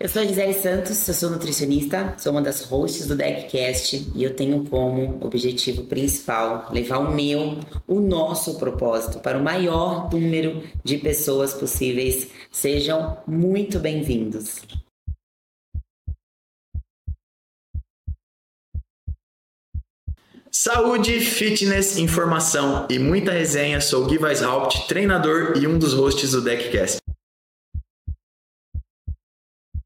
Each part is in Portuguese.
Eu sou a Gisele Santos, eu sou nutricionista, sou uma das hosts do DeckCast e eu tenho como objetivo principal levar o meu, o nosso propósito para o maior número de pessoas possíveis. Sejam muito bem-vindos. Saúde, fitness, informação e muita resenha. Sou Gui Weishaupt, treinador e um dos hosts do DeckCast.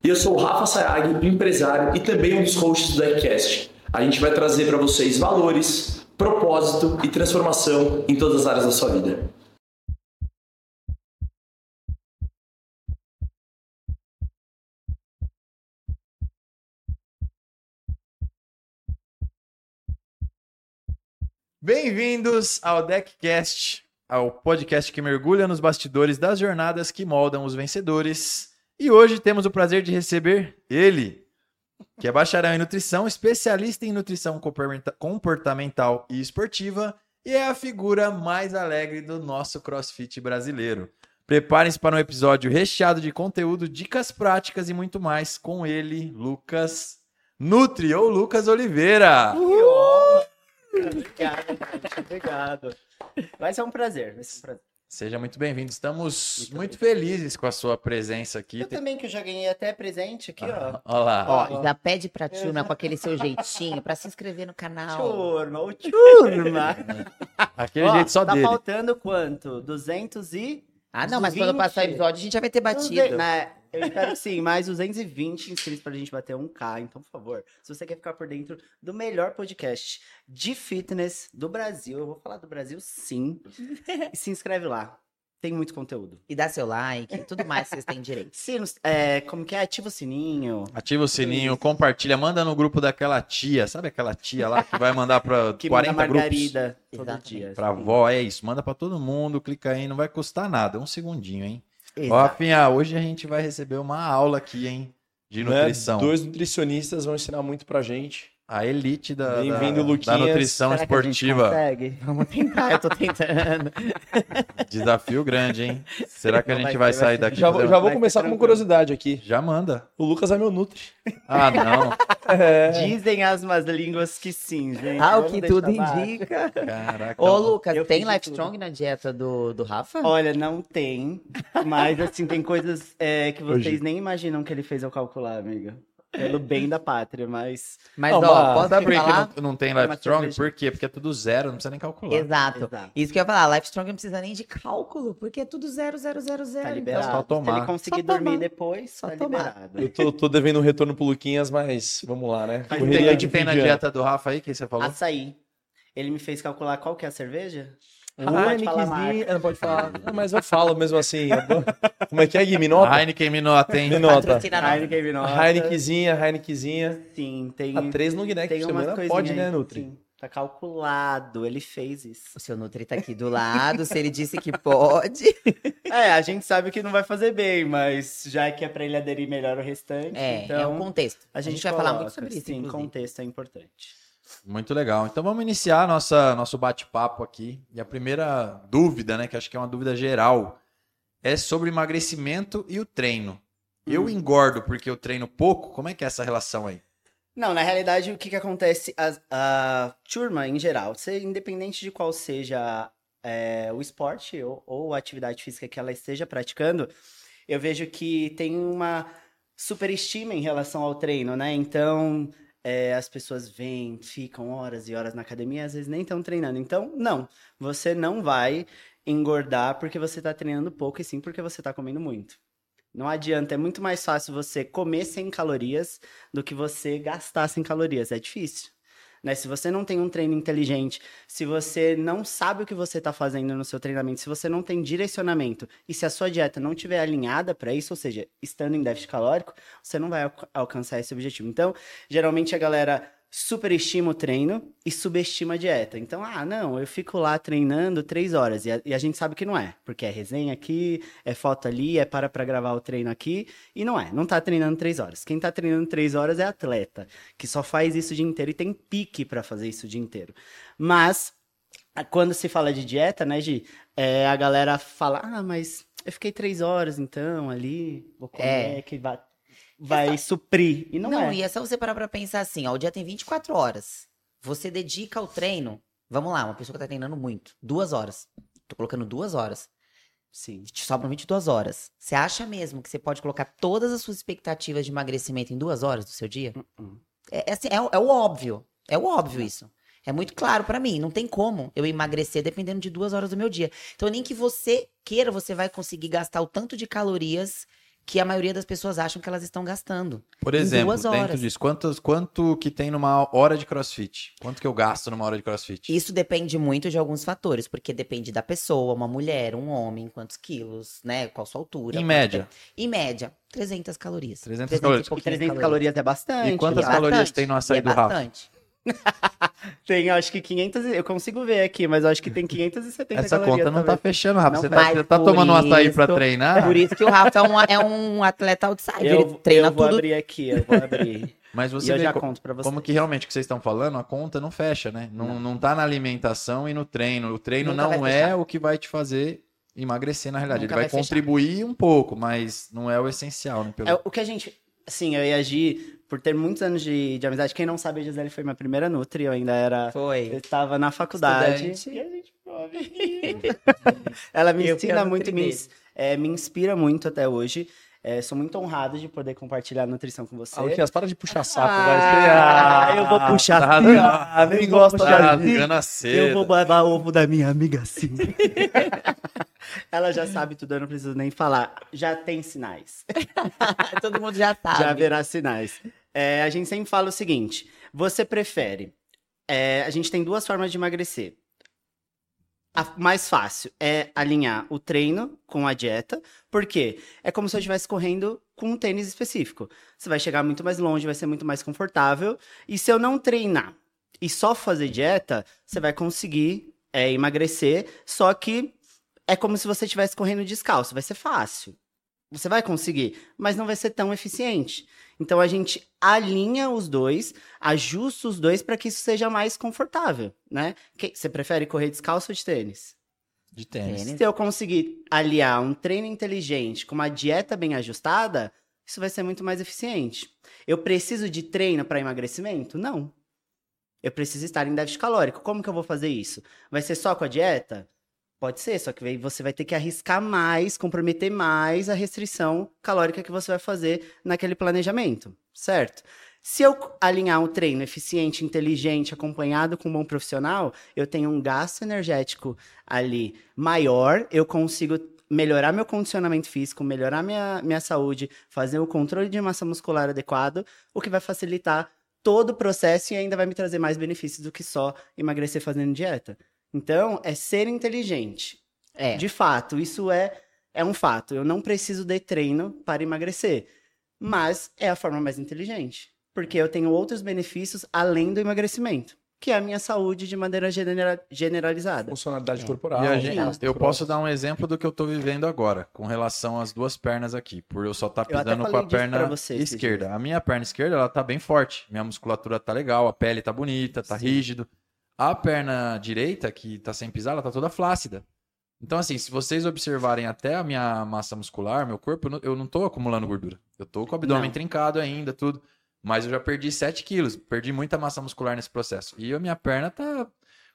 E eu sou o Rafa Sayag, empresário e também um dos hosts do Deckcast. A gente vai trazer para vocês valores, propósito e transformação em todas as áreas da sua vida. Bem-vindos ao Deckcast, ao podcast que mergulha nos bastidores das jornadas que moldam os vencedores. E hoje temos o prazer de receber ele, que é bacharel em nutrição, especialista em nutrição comportamental e esportiva e é a figura mais alegre do nosso CrossFit brasileiro. Preparem-se para um episódio recheado de conteúdo, dicas práticas e muito mais com ele, Lucas Nutri ou Lucas Oliveira. Uhul! Obrigado, gente. Obrigado. Vai ser um prazer. Vai ser um prazer. Seja muito bem-vindo. Estamos muito, muito felizes com a sua presença aqui. Eu também, que eu já ganhei até presente aqui, ah, ó. Olha lá. Ó, já pede pra turma com aquele seu jeitinho pra se inscrever no canal. Turma, o turma. aquele ó, jeito só tá dele. Tá faltando quanto? 200 e... Ah, não, mas quando passar o episódio a gente já vai ter batido. Né? Eu espero que sim, mais 220 inscritos pra gente bater 1K. Então, por favor, se você quer ficar por dentro do melhor podcast de fitness do Brasil, eu vou falar do Brasil sim, se inscreve lá. Tem muito conteúdo. E dá seu like, tudo mais que vocês têm direito. Sim, é, como que é? Ativa o sininho. Ativa o sininho, compartilha, manda no grupo daquela tia. Sabe aquela tia lá que vai mandar pra que 40 manda margarida grupos? todo dia. Pra avó, é isso. Manda pra todo mundo, clica aí, não vai custar nada. Um segundinho, hein? Exato. Ó, Rafinha, hoje a gente vai receber uma aula aqui, hein? De né? nutrição. Né? Dois nutricionistas vão ensinar muito pra gente a elite da, da, da, nutrição Será esportiva. Vamos tentar, eu tô tentando. Desafio grande, hein? Será que a gente vai, sair daqui? Já, já vou começar com uma curiosidade aqui. Já manda. O Lucas é meu Nutri. Ah, não. É. Dizem as más línguas que sim, gente. Ah, o que tudo indica. Caraca. Ô, Lucas, eu tem Life Strong na dieta do, do Rafa? Olha, não tem. Mas, assim, tem coisas é, que vocês Hoje. nem imaginam que ele fez eu calcular, amiga pelo bem da pátria, mas. Mas, não, ó, posso sabe por que não, não tem Life Strong? Por quê? Porque é tudo zero, não precisa nem calcular. Exato. Exato. Isso que eu ia falar, Life Strong não precisa nem de cálculo, porque é tudo zero, zero, zero, zero. Tá então liberado. Então, só tomar. Se ele conseguir só dormir tomar. depois, só tá tomar. liberado. Eu tô, tô, devendo um retorno pro Luquinhas, mas vamos lá, né? O que, que tem na dieta do Rafa aí, que você falou? Açaí. Ele me fez calcular qual que é a cerveja? Heinekenzinha. Não pode falar. Não, mas eu falo mesmo assim. Como é que é, Gui? Minota? Heineken Minota, hein? Minota. Heineken Minota. Heinekenzinha, Heinekenzinha. Sim, tem. A três no Guiné, que também pode, né, Nutri? Sim. Tá calculado, ele fez isso. O seu Nutri tá aqui do lado, se ele disse que pode. É, a gente sabe que não vai fazer bem, mas já que é pra ele aderir melhor o restante. É, então, é um contexto. A gente, a gente vai falar muito sobre isso. Sim, inclusive. contexto é importante. Muito legal. Então vamos iniciar nossa, nosso bate-papo aqui. E a primeira dúvida, né, que acho que é uma dúvida geral, é sobre emagrecimento e o treino. Hum. Eu engordo porque eu treino pouco? Como é que é essa relação aí? Não, na realidade, o que, que acontece? A, a turma, em geral, você, independente de qual seja é, o esporte ou, ou a atividade física que ela esteja praticando, eu vejo que tem uma superestima em relação ao treino, né? Então, é, as pessoas vêm, ficam horas e horas na academia, às vezes nem estão treinando. Então, não, você não vai engordar porque você está treinando pouco, e sim porque você está comendo muito. Não adianta, é muito mais fácil você comer sem calorias do que você gastar sem calorias. É difícil. Né? Se você não tem um treino inteligente, se você não sabe o que você está fazendo no seu treinamento, se você não tem direcionamento e se a sua dieta não estiver alinhada para isso, ou seja, estando em déficit calórico, você não vai alcançar esse objetivo. Então, geralmente a galera superestima o treino e subestima a dieta. Então, ah, não, eu fico lá treinando três horas. E a, e a, gente sabe que não é, porque é resenha aqui, é foto ali, é para para gravar o treino aqui. E não é, não tá treinando três horas. Quem tá treinando três horas é atleta, que só faz isso o dia inteiro e tem pique para fazer isso o dia inteiro. Mas, quando se fala de dieta, né, Gi, é, a galera fala, ah, mas eu fiquei três horas então ali, vou comer, é. que vai suprir. E não, Não, é. e é só você parar pra pensar assim, ó, o dia tem 24 horas. Você dedica ao treino, vamos lá, uma pessoa que tá treinando muito, duas horas. Tô colocando duas horas. Sim. Te sobram 22 horas. Você acha mesmo que você pode colocar todas as suas expectativas de emagrecimento em duas horas do seu dia? Uh-uh. É, é assim, é, é o óbvio. É o óbvio isso. É muito claro pra mim. Não tem como eu emagrecer dependendo de duas horas do meu dia. Então, nem que você queira, você vai conseguir gastar o tanto de calorias que a maioria das pessoas acham que elas estão gastando. Por Em exemplo, duas dentro horas. disso, quantos, quanto que tem numa hora de crossfit? Quanto que eu gasto numa hora de crossfit? Isso depende muito de alguns fatores, porque depende da pessoa, uma mulher, um homem, quantos quilos, né? Qual sua altura. Em média. tempo. Em média, 300 calorias. 300 calorias. e E pouquinhas 300 calorias é bastante. E quantas né? calorias Bastante. tem no açaí E é do Rafa? bastante. Tem, acho que 500. e- Eu consigo ver aqui, mas eu acho que tem 570 Essa calorias. conta não tá talvez. fechando, Rafa. Não Você tá, você tá tomando um açaí pra treinar? Por isso que o Rafa é um, é um atleta outsider. Eu, ele treina eu vou tudo. abrir aqui, eu vou abrir. Mas e você eu vê já co- conto pra você. como que realmente o que vocês estão falando, a conta não fecha, né? Não, não. tá na alimentação e no treino. O treino Nunca não é o que vai te fazer emagrecer na realidade. Nunca Ele vai, vai contribuir um pouco, mas não é o essencial, né? Pelo... É, o que a gente. Assim, eu e a Gi, por ter muitos anos de, de amizade, quem não sabe, a Gisele foi minha primeira Nutri, eu ainda era. Eu Foi. estava na faculdade. Estudante. E a gente ficou. Ela me Eu ensina a muito, me, é, me inspira muito até hoje. É, sou muito honrado de poder compartilhar a nutrição com você. Ah, Luquinhas, para de puxar saco, Ah, vai. Ah, eu vou puxar tá, assim, ah, nem eu vou gosta puxar de Tá assim. ficando Eu vou babar ovo da minha amiga assim. Ela já sabe tudo, eu não preciso nem falar. Já tem sinais. Todo mundo já sabe. Já haverá sinais. É, a gente sempre fala o seguinte: você prefere. é, a gente tem duas formas de emagrecer. A mais fácil é alinhar o treino com a dieta, porque é como se eu estivesse correndo com um tênis específico. Você vai chegar muito mais longe, vai ser muito mais confortável. E se eu não treinar e só fazer dieta, você vai conseguir é, emagrecer, só que é como se você estivesse correndo descalço, vai ser fácil. Você vai conseguir, mas não vai ser tão eficiente. Então a gente alinha os dois, ajusta os dois para que isso seja mais confortável, né? Que- Você prefere correr descalço ou de tênis? De tênis. Tênis. Se eu conseguir aliar um treino inteligente com uma dieta bem ajustada, isso vai ser muito mais eficiente. Eu preciso de treino para emagrecimento? Não. Eu preciso estar em déficit calórico. Como que eu vou fazer isso? Vai ser só com a dieta? Pode ser, só que aí você vai ter que arriscar mais, comprometer mais a restrição calórica que você vai fazer naquele planejamento, certo? Se eu alinhar um treino eficiente, inteligente, acompanhado com um bom profissional, eu tenho um gasto energético ali maior, eu consigo melhorar meu condicionamento físico, melhorar minha, minha saúde, fazer o controle de massa muscular adequado, o que vai facilitar todo o processo e ainda vai me trazer mais benefícios do que só emagrecer fazendo dieta. Então, é ser inteligente. É. De fato, isso é, é um fato. Eu não preciso de treino para emagrecer. Mas é a forma mais inteligente. Porque eu tenho outros benefícios além do emagrecimento. Que é a minha saúde de maneira genera- generalizada. Funcionalidade É. corporal. E a gente- eu posso dar um exemplo do que eu tô vivendo agora, com relação às duas pernas aqui, por eu só estar até pisando com a perna você esquerda. A minha perna esquerda, ela tá bem forte, minha musculatura tá legal, a pele tá bonita, tá Sim. rígido. A perna direita, que tá sem pisar, ela tá toda flácida. Então, assim, se vocês observarem até a minha massa muscular, meu corpo, eu não- tô acumulando gordura. Eu tô com o abdômen Não. trincado ainda, tudo. Mas eu já perdi 7 quilos, perdi muita massa muscular nesse processo. E a minha perna tá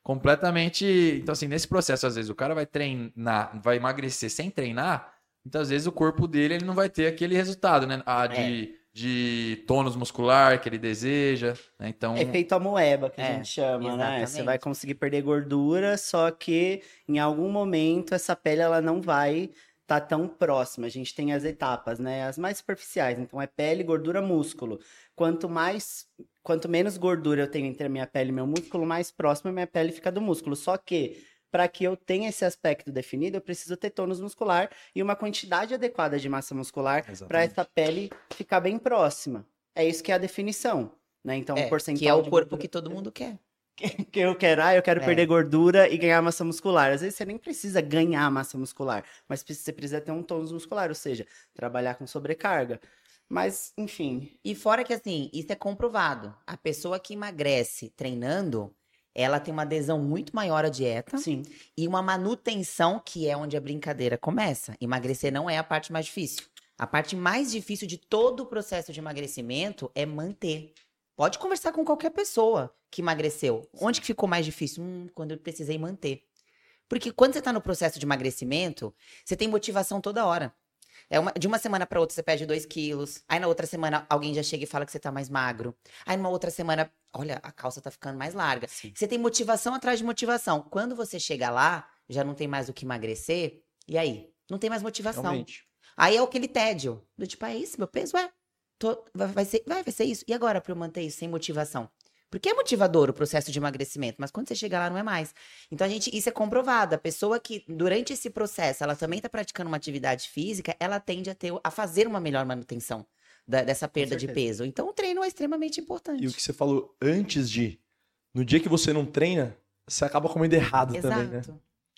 completamente. Então, assim, nesse processo, às vezes, o cara vai treinar, vai emagrecer sem treinar, muitas vezes o corpo dele ele não vai ter aquele resultado, né? Ah, de, de tônus muscular que ele deseja. Né? Então, Efeito amoeba, que a É, gente chama, né? Você exatamente. vai conseguir perder gordura, só que em algum momento essa pele ela não vai estar tão próxima. A gente tem as etapas, né? As mais superficiais. Então é pele, gordura, músculo. Quanto mais, quanto menos gordura eu tenho entre a minha pele e meu músculo, mais próxima a minha pele fica do músculo. Só que para que eu tenha esse aspecto definido, eu preciso ter tônus muscular e uma quantidade adequada de massa muscular para essa pele ficar bem próxima. É isso que é a definição, né? Então, É, percentual que é o corpo gordura- que todo mundo quer. que eu quero, ah, eu quero É. perder gordura e ganhar massa muscular. Às vezes você nem precisa ganhar massa muscular, mas você precisa ter um tônus muscular, ou seja, trabalhar com sobrecarga. Mas, enfim, E fora que, assim, isso é comprovado. A pessoa que emagrece treinando, ela tem uma adesão muito maior à dieta sim. e uma manutenção, que é onde a brincadeira começa. Emagrecer não é a parte mais difícil. A parte mais difícil de todo o processo de emagrecimento é manter. Pode conversar com qualquer pessoa que emagreceu. Onde que ficou mais difícil? Hum, quando eu precisei manter. Porque quando você está no processo de emagrecimento, você tem motivação toda hora. É uma- de uma semana para outra você perde 2 quilos. Aí na outra semana alguém já chega e fala que você tá mais magro. Aí numa outra semana, olha, a calça tá ficando mais larga. Você tem motivação atrás de motivação. Quando você chega lá, já não tem mais o que emagrecer. E aí? Não tem mais motivação. Realmente. Aí é aquele tédio. Do tipo, é isso, meu peso? É. Tô- vai, vai ser, vai, vai ser isso. E agora pra eu manter isso sem motivação? Porque é motivador o processo de emagrecimento, mas quando você chega lá não é mais. Então a gente, isso é comprovado. A pessoa que durante esse processo ela também está praticando uma atividade física, ela tende a ter a fazer uma melhor manutenção da- dessa perda de peso. Então o treino é extremamente importante. E o que você falou antes de. No dia que você não treina, você acaba comendo errado Exato. também, né?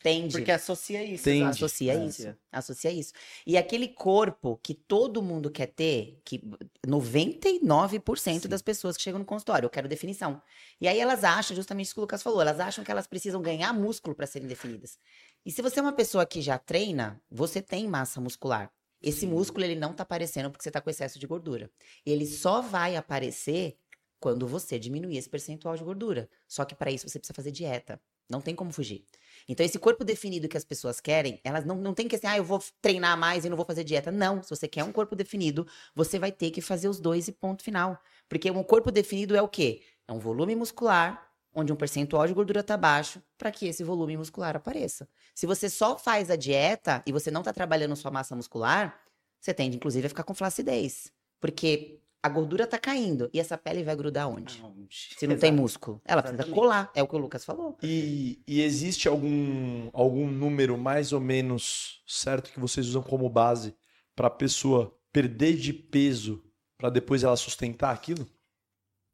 Tende. Porque associa isso. Exato. Associa É. isso. Associa isso. E aquele corpo que todo mundo quer ter, que 99% das pessoas que chegam no consultório, eu quero definição. E aí elas acham, justamente isso que o Lucas falou, elas acham que elas precisam ganhar músculo para serem definidas. E se você é uma pessoa que já treina, você tem massa muscular. Esse músculo ele não tá aparecendo porque você tá com excesso de gordura. Ele só vai aparecer quando você diminuir esse percentual de gordura. Só que para isso você precisa fazer dieta. Não tem como fugir. Então, esse corpo definido que as pessoas querem, elas não, não tem que assim, ah, eu vou treinar mais e não vou fazer dieta. Não. Se você quer um corpo definido, você vai ter que fazer os dois e ponto final. Porque um corpo definido é o quê? É um volume muscular, onde um percentual de gordura tá baixo, para que esse volume muscular apareça. Se você só faz a dieta e você não tá trabalhando sua massa muscular, você tende, inclusive, a ficar com flacidez. Porque a gordura tá caindo e essa pele vai grudar onde? Aonde? Se não tem Exato. músculo. Ela precisa colar. É o que o Lucas falou. E, e existe algum, algum número mais ou menos certo que vocês usam como base para a pessoa perder de peso para depois ela sustentar aquilo?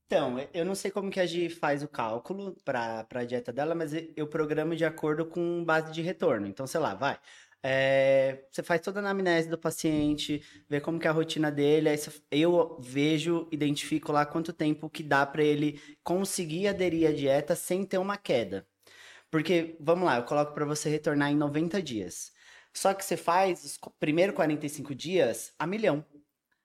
Então, eu não sei como que a Gi faz o cálculo para a dieta dela, mas eu programo de acordo com base de retorno. Então, sei lá, vai. É, você faz toda a anamnese do paciente, vê como que é a rotina dele, aí eu vejo, identifico lá quanto tempo que dá para ele conseguir aderir à dieta sem ter uma queda. Porque, vamos lá, eu coloco para você retornar em 90 dias. Só que você faz os co- primeiro 45 dias a milhão.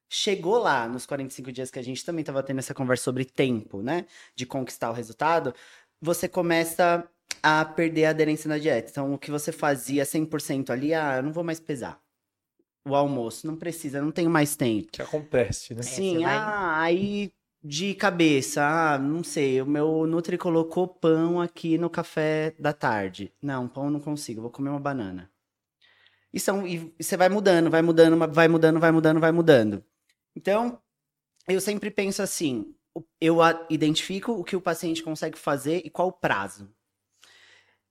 Chegou lá nos 45 dias que a gente também estava tendo essa conversa sobre tempo, né? De conquistar o resultado, você começa a perder a aderência na dieta. Então, o que você fazia 100% ali, ah, eu não vou mais pesar. O almoço, não precisa, não tenho mais tempo. Que acontece, né? Sim, você vai- ah, aí de cabeça, ah, não sei, o meu Nutri colocou pão aqui no café da tarde. Não, pão eu não consigo, vou comer uma banana. E, são, e você vai mudando, vai mudando, vai mudando, vai mudando, vai mudando. Então, eu sempre penso assim, eu identifico o que o paciente consegue fazer e qual o prazo.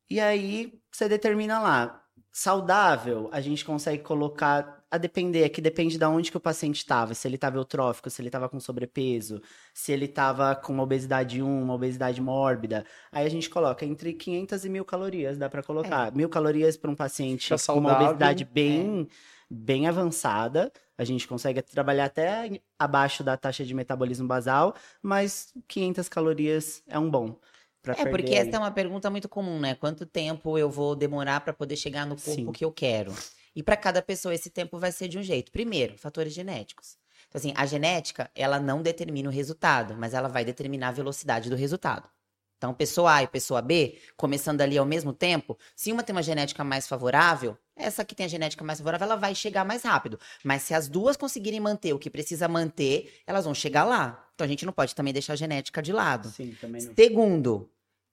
E aí, você determina lá, saudável, a gente consegue colocar, a depender, é que depende de onde que o paciente estava, se ele estava eutrófico, se ele estava com sobrepeso, se ele estava com uma obesidade 1, uma obesidade mórbida. Aí a gente coloca entre 500 e 1000 calorias, dá para colocar. Mil calorias para um paciente com uma obesidade bem, bem avançada. A gente consegue trabalhar até abaixo da taxa de metabolismo basal, mas 500 calorias é um bom. É, porque essa é uma pergunta muito comum, né? Quanto tempo eu vou demorar para poder chegar no corpo Sim. que eu quero? E para cada pessoa esse tempo vai ser de um jeito. Primeiro, fatores genéticos. Então, assim, a genética, ela não determina o resultado, mas ela vai determinar a velocidade do resultado. Então, pessoa A e pessoa B, começando ali ao mesmo tempo, se uma tem uma genética mais favorável, essa que tem a genética mais favorável, ela vai chegar mais rápido. Mas se as duas conseguirem manter o que precisa manter, elas vão chegar lá. Então, a gente não pode também deixar a genética de lado. Sim, também não. Segundo,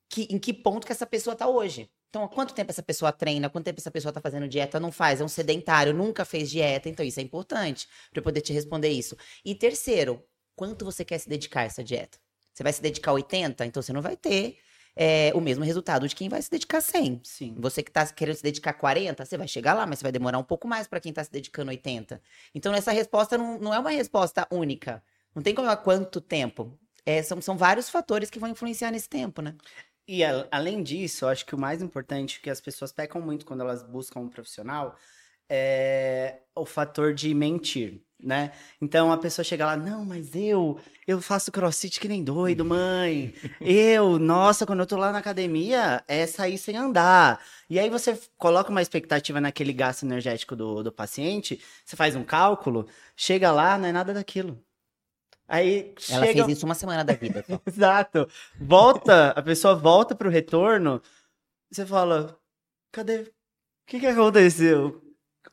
que, em que ponto que essa pessoa tá hoje? Então, há quanto tempo essa pessoa treina? Quanto tempo essa pessoa tá fazendo dieta? Não faz, é um sedentário, nunca fez dieta. Então, isso é importante para eu poder te responder isso. E terceiro, quanto você quer se dedicar a essa dieta? Você vai se dedicar 80? Então, você não vai ter é, o mesmo resultado de quem vai se dedicar 100. Sim. Você que tá querendo se dedicar 40, você vai chegar lá, mas você vai demorar um pouco mais para quem tá se dedicando 80. Então, essa resposta não, não é uma resposta única. Não tem como há quanto tempo. É, são, são vários fatores que vão influenciar nesse tempo, né? E a- além disso, eu acho que o mais importante que as pessoas pecam muito quando elas buscam um profissional é o fator de mentir. né? Então a pessoa chega lá, não, mas eu, eu faço crossfit que nem doido, mãe. Eu, nossa, quando eu tô lá na academia, é sair sem andar. E aí você coloca uma expectativa naquele gasto energético do, do paciente, você faz um cálculo, chega lá, não é nada daquilo. Aí Ela chega... fez isso uma semana da vida. só. Exato. Volta, a pessoa volta pro retorno, você fala, cadê? O que que aconteceu?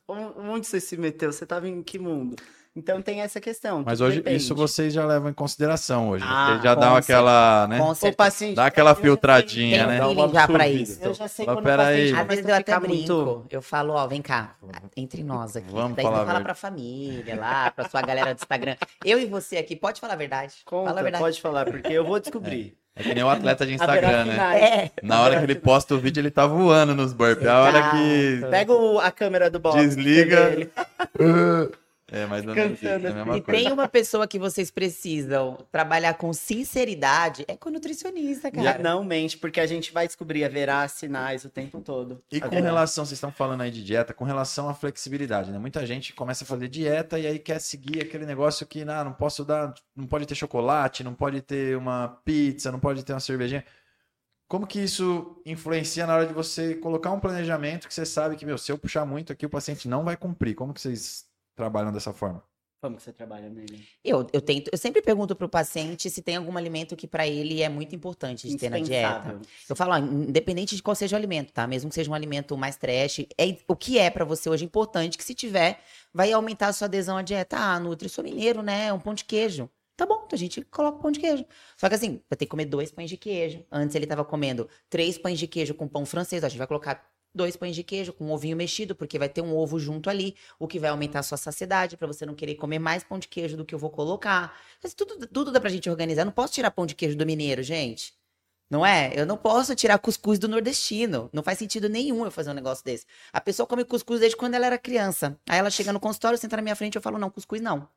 Onde você se meteu? Você tava em que mundo? Então tem essa questão. Mas hoje depende. isso vocês já levam em consideração hoje. Ah, vocês já com dão aquela, né? Com O paciente... Dá aquela eu já sei- filtradinha, né? Dá um já pra absorvida. isso. Eu já sei Mas quando paciente Às vezes eu até ficar brinco. muito... Eu falo, ó, vem cá, entre nós aqui. Vamos Daí falar você a fala pra família lá, pra sua galera do Instagram. Eu e você aqui, pode falar a verdade. Fala a Conta, verdade. pode falar, porque eu vou descobrir. É que nem o atleta de Instagram, né? É. Na hora que ele posta o vídeo, ele tá voando nos burpees. A hora que Pega o- a câmera do box. Desliga. É, mas não é isso, é a mesma E coisa. tem uma pessoa que vocês precisam trabalhar com sinceridade, é com o nutricionista, cara. Não mente, porque a gente vai descobrir, haverá sinais o tempo todo. E com Haverá. relação, vocês estão falando aí de dieta, com relação à flexibilidade, né? Muita gente começa a fazer dieta e aí quer seguir aquele negócio que, não, não posso dar, não pode ter chocolate, não pode ter uma pizza, não pode ter uma cervejinha. Como que isso influencia na hora de você colocar um planejamento que você sabe que, meu, se eu puxar muito aqui, o paciente não vai cumprir? Como que vocês trabalham dessa forma? Como que você trabalha nele? Eu, eu tento, eu sempre pergunto pro paciente se tem algum alimento que pra ele é muito importante de ter na dieta. Eu falo, ó, independente de qual seja o alimento, tá? Mesmo que seja um alimento mais trash, é o que é pra você hoje importante que se tiver vai aumentar a sua adesão à dieta. Ah, Nutri, sou mineiro, né? Um pão de queijo. Tá bom, então a gente coloca o pão de queijo. Só que assim, vai ter que comer dois pães de queijo. Antes ele tava comendo três pães de queijo com pão francês. A gente vai colocar dois pães de queijo com um ovinho mexido, porque vai ter um ovo junto ali, o que vai aumentar a sua saciedade, pra você não querer comer mais pão de queijo do que eu vou colocar. Mas tudo, tudo dá pra gente organizar. Eu não posso tirar pão de queijo do mineiro, gente. Não é? Eu não posso tirar cuscuz do nordestino. Não faz sentido nenhum eu fazer um negócio desse. A pessoa come cuscuz desde quando ela era criança. Aí ela chega no consultório, senta na minha frente e eu falo, não, cuscuz não.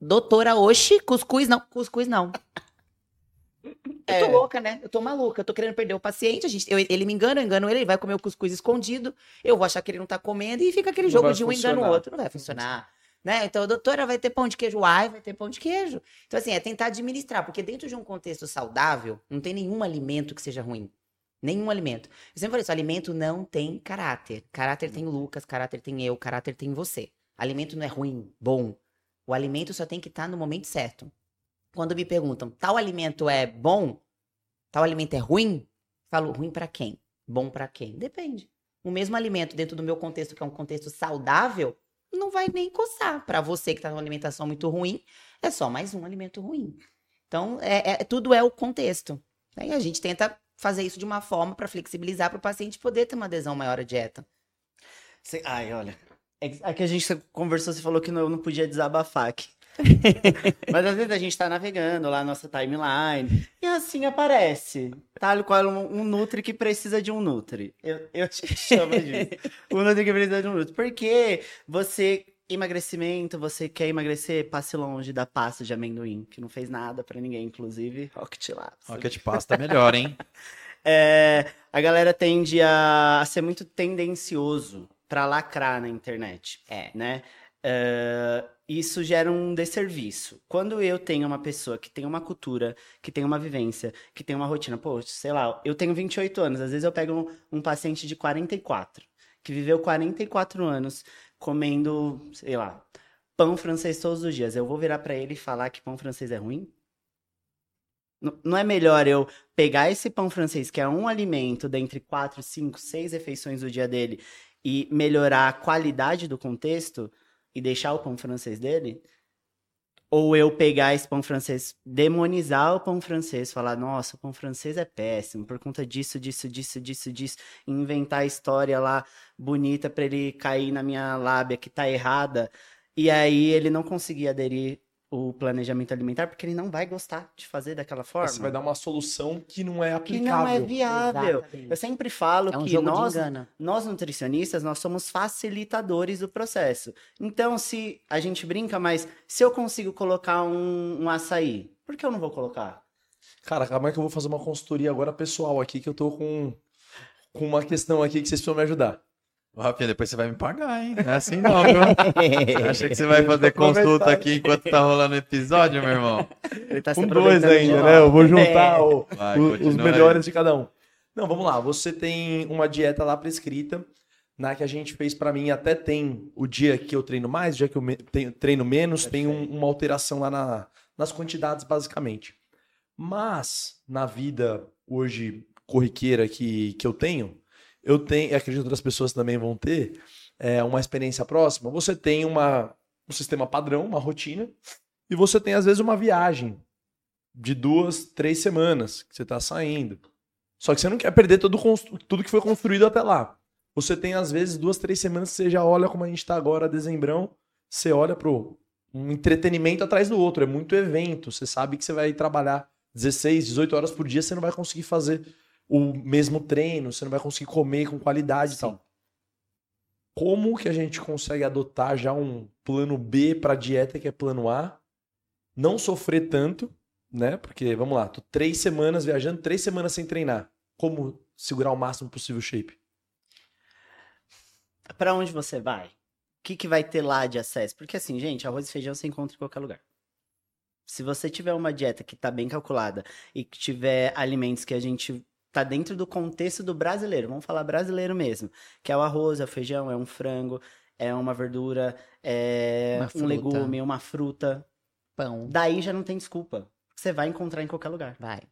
Doutora, oxi, cuscuz não. Cuscuz não. Eu tô É. louca, né? Eu tô maluca. Eu tô querendo perder o paciente. A gente, eu- ele me engana, eu engano ele. Ele vai comer o cuscuz escondido. Eu vou achar que ele não tá comendo. E fica aquele Não jogo de um engana o outro. Não vai funcionar. Né? Então, doutora, vai ter pão de queijo? Ai, vai ter pão de queijo. Então, assim, é tentar administrar. Porque dentro de um contexto saudável, não tem nenhum alimento que seja ruim. Nenhum alimento. Eu sempre falei isso, alimento não tem caráter. Caráter tem o Lucas, caráter tem eu, caráter tem você. Alimento não é ruim, bom. O alimento só tem que estar no momento certo. Quando me perguntam, tal alimento é bom? Tal alimento é ruim? Falo, ruim pra quem? Bom pra quem? Depende. O mesmo alimento dentro do meu contexto, que é um contexto saudável, não vai nem coçar. Pra você que tá numa alimentação muito ruim, é só mais um alimento ruim. Então, é, é- tudo é o contexto. Aí a gente tenta fazer isso de uma forma pra flexibilizar para o paciente poder ter uma adesão maior à dieta. Ai, olha. É é que a gente conversou, você falou que não, eu não podia desabafar aqui. Mas às vezes a gente tá navegando lá na nossa timeline e assim aparece. Tal qual um, um Nutri que precisa de um Nutri. Eu, eu chamo disso. Um Nutri que precisa de um Nutri. Porque você, emagrecimento, você quer emagrecer, passe longe da pasta de amendoim, que não fez nada pra ninguém, inclusive. Rocket Labs. Rocket Pasta melhor, hein? É, a galera tende a, a ser muito tendencioso pra lacrar na internet, É. né? É, isso gera um desserviço. Quando eu tenho uma pessoa que tem uma cultura, que tem uma vivência, que tem uma rotina, pô, sei lá, eu tenho 28 anos, às vezes eu pego um, um paciente de 44, que viveu 44 anos comendo, sei lá, pão francês todos os dias. Eu vou virar pra ele e falar que pão francês é ruim? Não é melhor eu pegar esse pão francês, que é um alimento dentre quatro, cinco, seis refeições do dia dele, e melhorar a qualidade do contexto e deixar o pão francês dele? Ou eu pegar esse pão francês, demonizar o pão francês, falar, nossa, o pão francês é péssimo por conta disso, disso, disso, disso, disso, inventar a história lá bonita pra ele cair na minha lábia que tá errada, e aí ele não conseguir aderir o planejamento alimentar porque ele não vai gostar de fazer daquela forma. Você vai dar uma solução que não é que não é aplicável. viável. Exatamente. Eu sempre falo É um que nós, nós nutricionistas, nós somos facilitadores do processo. Então, se a gente brinca, mas se eu consigo colocar um, um açaí, por que eu não vou colocar? Cara, calma aí que eu vou fazer uma consultoria agora pessoal aqui, que eu tô com, com uma questão aqui que vocês precisam me ajudar. Ô, Rafinha, depois você vai me pagar, hein? Não é assim não, viu? Você acha que você vai fazer consulta aqui enquanto tá rolando o episódio, meu irmão? Ele tá se Com dois ainda, de né? Eu vou juntar o- Vai, o- os melhores de cada um. Não, vamos lá. Você tem uma dieta lá prescrita, na que a gente fez pra mim, até tem o dia que eu treino mais, o dia que eu me- tenho- treino menos, tem um- uma alteração lá na- nas quantidades, basicamente. Mas, na vida hoje corriqueira que, que eu tenho, eu tenho, acredito que outras pessoas também vão ter, é, uma experiência próxima. Você tem uma, um sistema padrão, uma rotina, e você tem, às vezes, uma viagem de duas, três semanas que você está saindo. Só que você não quer perder todo, tudo que foi construído até lá. Você tem, às vezes, duas, três semanas que você já olha como a gente está agora, dezembrão, você olha pro um entretenimento atrás do outro. É muito evento. Você sabe que você vai trabalhar 16, 18 horas por dia, você não vai conseguir fazer o mesmo treino, você não vai conseguir comer com qualidade e tal. Como que a gente consegue adotar já um plano B para dieta que é plano A? Não sofrer tanto, né? Porque, vamos lá, tô três semanas viajando, três semanas sem treinar. Como segurar o máximo possível o shape? Pra onde você vai? O que, que vai ter lá de acesso? Porque assim, gente, arroz e feijão você encontra em qualquer lugar. Se você tiver uma dieta que tá bem calculada e que tiver alimentos que a gente tá dentro do contexto do brasileiro, vamos falar brasileiro mesmo, que é o arroz, é o feijão, é um frango, é uma verdura, é Uma um legume, uma fruta, Pão. daí já não tem desculpa. Você vai encontrar em qualquer lugar. Vai.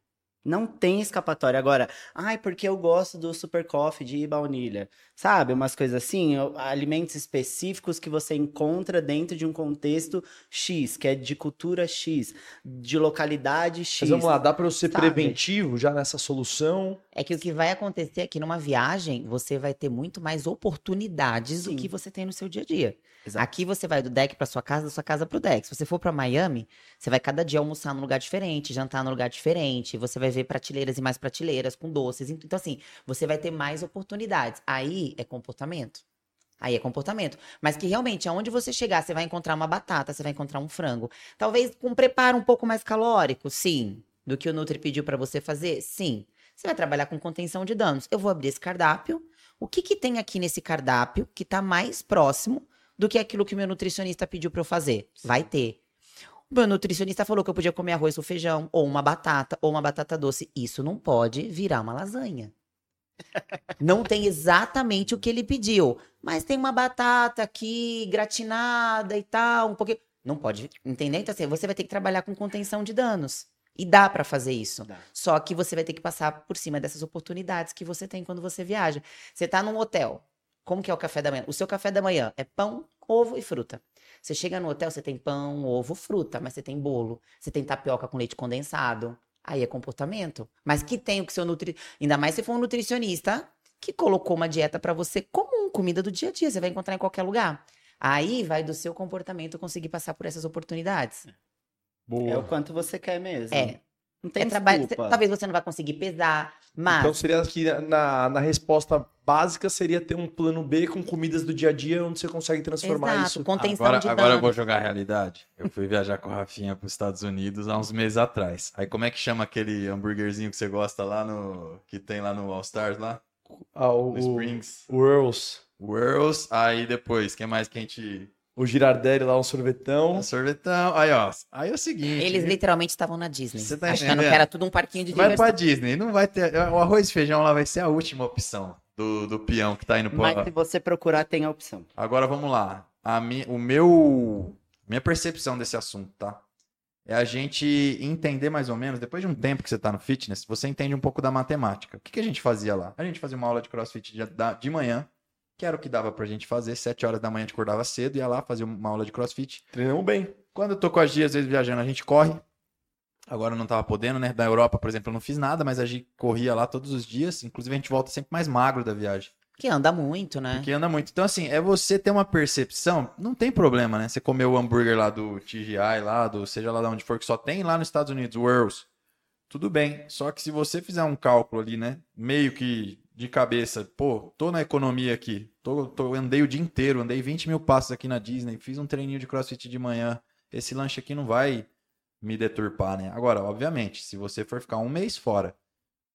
Não tem escapatória. Agora, ai, porque eu gosto do super coffee de baunilha. Sabe? Umas coisas assim, alimentos específicos que você encontra dentro de um contexto X, que é de cultura X, de localidade X. Mas vamos lá, dá para eu ser sabe? preventivo já nessa solução? É que o que vai acontecer é que numa viagem você vai ter muito mais oportunidades Sim. do que você tem no seu dia a dia. Exato. Aqui você vai do deck para sua casa, da sua casa pro deck. Se você for para Miami, você vai cada dia almoçar num lugar diferente, jantar num lugar diferente, você vai ver prateleiras e mais prateleiras com doces. Então assim, você vai ter mais oportunidades. Aí é comportamento. Aí é comportamento. Mas que realmente, aonde você chegar, você vai encontrar uma batata, você vai encontrar um frango. Talvez com um preparo um pouco mais calórico, sim. Do que o Nutri pediu para você fazer, sim. Você vai trabalhar com contenção de danos. Eu vou abrir esse cardápio. O que, que tem aqui nesse cardápio que está mais próximo do que aquilo que o meu nutricionista pediu para eu fazer? Vai ter. Meu nutricionista falou que eu podia comer arroz ou feijão, ou uma batata, ou uma batata doce. Isso não pode virar uma lasanha. Não tem exatamente o que ele pediu, mas tem uma batata aqui gratinada e tal, um pouquinho. Não pode, entender? Então, assim, você vai ter que trabalhar com contenção de danos. E dá para fazer isso. Dá. Só que você vai ter que passar por cima dessas oportunidades que você tem quando você viaja. Você tá num hotel. Como que é o café da manhã? O seu café da manhã é pão, ovo e fruta. Você chega no hotel, você tem pão, ovo, fruta, mas você tem bolo, você tem tapioca com leite condensado. Aí é comportamento. Mas que tem o que seu nutri... Ainda mais se for um nutricionista que colocou uma dieta para você comum, comida do dia a dia, você vai encontrar em qualquer lugar. Aí vai do seu comportamento conseguir passar por essas oportunidades. Boa. É o quanto você quer mesmo. É. Não tem É trabalho, desculpa. talvez você não vai conseguir pesar, mas Então seria que na, na resposta básica seria ter um plano B com comidas do dia a dia onde você consegue transformar Exato, isso. contenção Agora, de agora eu vou jogar a realidade. Eu fui viajar com a Rafinha para os Estados Unidos há uns meses atrás. Aí como é que chama aquele hambúrguerzinho que você gosta lá no. que tem lá no All Stars lá? Ah, o, No Springs. o Earls, Whirls. Aí depois, quem mais que a gente. O Girardelli lá, um sorvetão. Um sorvetão. Aí, ó. Aí é o seguinte. Eles literalmente estavam na Disney. Você tá achando que entendendo? era tudo um parquinho de Vai diversão. pra Disney, não vai ter. O arroz e feijão lá vai ser a última opção do, do peão que tá indo pra. Mas se você procurar, tem a opção. Agora vamos lá. A mi, o meu. Minha percepção desse assunto, tá? É a gente entender mais ou menos, depois de um tempo que você tá no fitness, você entende um pouco da matemática. O que, que a gente fazia lá? A gente fazia uma aula de crossfit de, de manhã, que era o que dava pra gente fazer. Sete horas da manhã a gente acordava cedo, ia lá, fazia uma aula de crossfit. Treinamos bem. Quando eu tô com a Gia, às vezes viajando, a gente corre. Agora eu não tava podendo, né? Da Europa, por exemplo, eu não fiz nada, mas a gente corria lá todos os dias. Inclusive, a gente volta sempre mais magro da viagem. Que anda muito, né? Porque anda muito. Então, assim, é você ter uma percepção. Não tem problema, né? Você comer o hambúrguer lá do TGI, lá do seja lá de onde for, que só tem lá nos Estados Unidos, o Earls. Tudo bem. Só que se você fizer um cálculo ali, né? Meio que de cabeça, pô, tô na economia aqui. Tô, tô, andei o dia inteiro, andei 20 mil passos aqui na Disney, fiz um treininho de crossfit de manhã. Esse lanche aqui não vai me deturpar, né? Agora, obviamente, se você for ficar um mês fora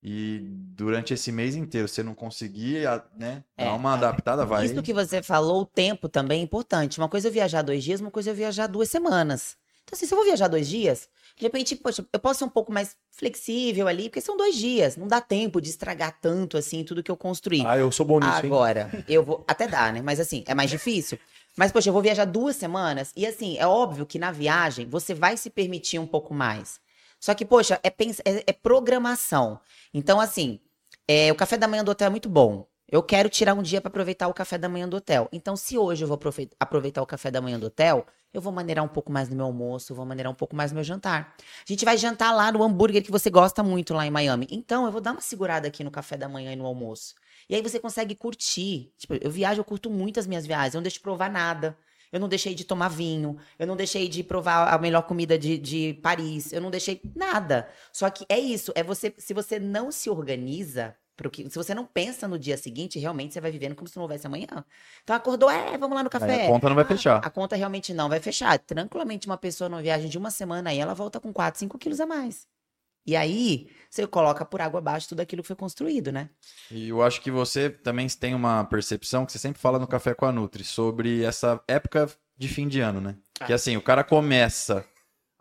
e durante esse mês inteiro você não conseguir, né, É, dar uma adaptada, vai. Isso que você falou, o tempo também é importante. Uma coisa é viajar dois dias, uma coisa é viajar duas semanas. Então, assim, se eu vou viajar dois dias, de repente, poxa, eu posso ser um pouco mais flexível ali, porque são dois dias. Não dá tempo de estragar tanto, assim, tudo que eu construí. Ah, eu sou bom nisso, hein? Agora, eu vou. Até dá, né? Mas assim, é mais difícil. Mas, poxa, eu vou viajar duas semanas. E assim, é óbvio que na viagem você vai se permitir um pouco mais. Só que, poxa, é, pens- é, é programação. Então, assim, é, o café da manhã do hotel é muito bom. Eu quero tirar um dia para aproveitar o café da manhã do hotel. Então, se hoje eu vou aprove- aproveitar o café da manhã do hotel, eu vou maneirar um pouco mais no meu almoço, vou maneirar um pouco mais no meu jantar. A gente vai jantar lá no hambúrguer que você gosta muito lá em Miami. Então, eu vou dar uma segurada aqui no café da manhã e no almoço. E aí você consegue curtir. Tipo, eu viajo, eu curto muito as minhas viagens. Eu não deixo de provar nada. Eu não deixei de tomar vinho. Eu não deixei de provar a melhor comida de, de Paris. Eu não deixei nada. Só que é isso. É você. Se você não se organiza. Pro que- se você não pensa no dia seguinte, realmente você vai vivendo como se não houvesse amanhã. Então acordou, é, vamos lá no Aí café. a conta não vai Ah, fechar. A conta realmente não vai fechar. Tranquilamente, uma pessoa numa viagem de uma semana aí, ela volta com 4, 5 quilos a mais. E aí, você coloca por água abaixo tudo aquilo que foi construído, né? E eu acho que você também tem uma percepção que você sempre fala no Café com a Nutri sobre essa época de fim de ano, né? Que assim, o cara começa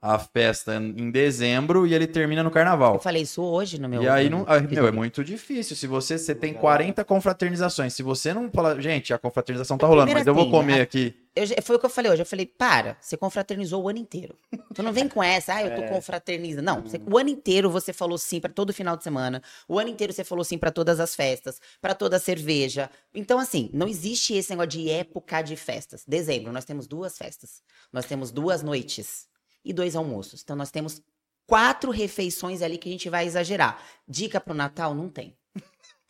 a festa em dezembro e ele termina no carnaval. Eu falei isso hoje no meu. E aí, não, ah, meu é muito difícil. Se você, você tem 40 confraternizações, se você não fala, gente, a confraternização tá rolando, mas eu vou comer a- aqui. Eu foi o que eu falei hoje. Eu falei, para, você confraternizou o ano inteiro. Então não vem com essa, ah, eu tô confraternizando. Não, você- o ano inteiro você falou sim pra todo final de semana. O ano inteiro você falou sim pra todas as festas, pra toda a cerveja. Então, assim, não existe esse negócio de época de festas. Dezembro, nós temos duas festas. Nós temos duas noites e dois almoços. Então, nós temos quatro refeições ali que a gente vai exagerar. Dica pro Natal? Não tem.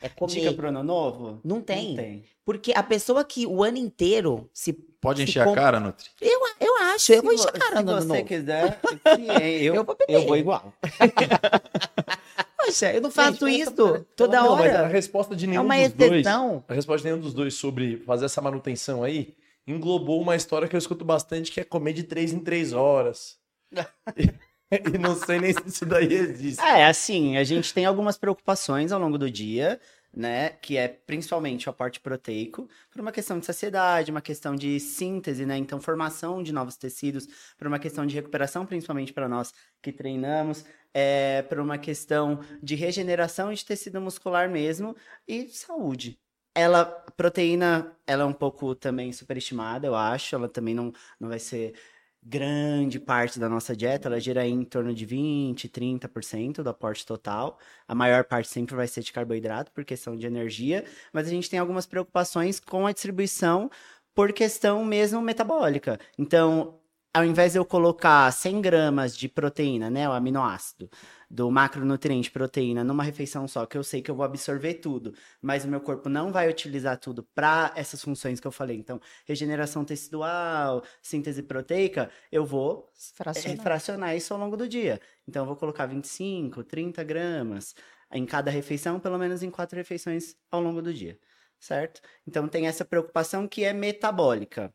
É comer. Dica pro ano novo? Não tem. Não tem. Porque a pessoa que o ano inteiro se. Pode se encher com- a cara, Nutri? Eu, eu acho, eu vou Se vo- encher a cara no ano Se você novo. quiser, eu, Eu vou beber. eu vou igual. Poxa, eu não faço Gente, isso pensa- toda Não, mas a hora. resposta de É nenhum uma dos dois. exceção. A resposta de nenhum dos dois sobre fazer essa manutenção aí englobou uma história que eu escuto bastante, que é comer de três em três horas. e não sei nem se isso daí existe. É, assim, a gente tem algumas preocupações ao longo do dia, né? Que é principalmente o aporte proteico, por uma questão de saciedade, uma questão de síntese, né? Então, formação de novos tecidos, por uma questão de recuperação, principalmente para nós que treinamos, é, por uma questão de regeneração de tecido muscular mesmo e saúde. Ela, proteína, ela é um pouco também superestimada, eu acho. Ela também não, não vai ser grande parte da nossa dieta, ela gira em torno de 20, 30% do aporte total. A maior parte sempre vai ser de carboidrato, por questão de energia, mas a gente tem algumas preocupações com a distribuição por questão mesmo metabólica. Então, ao invés de eu colocar 100 gramas de proteína, né, o aminoácido, do macronutriente proteína numa refeição só, que eu sei que eu vou absorver tudo, mas o meu corpo não vai utilizar tudo para essas funções que eu falei. Então, regeneração tecidual, síntese proteica, eu vou Fracionar. é, fracionar isso ao longo do dia. Então, eu vou colocar 25, 30 gramas em cada refeição, pelo menos em quatro refeições ao longo do dia, certo? Então, tem essa preocupação que é metabólica,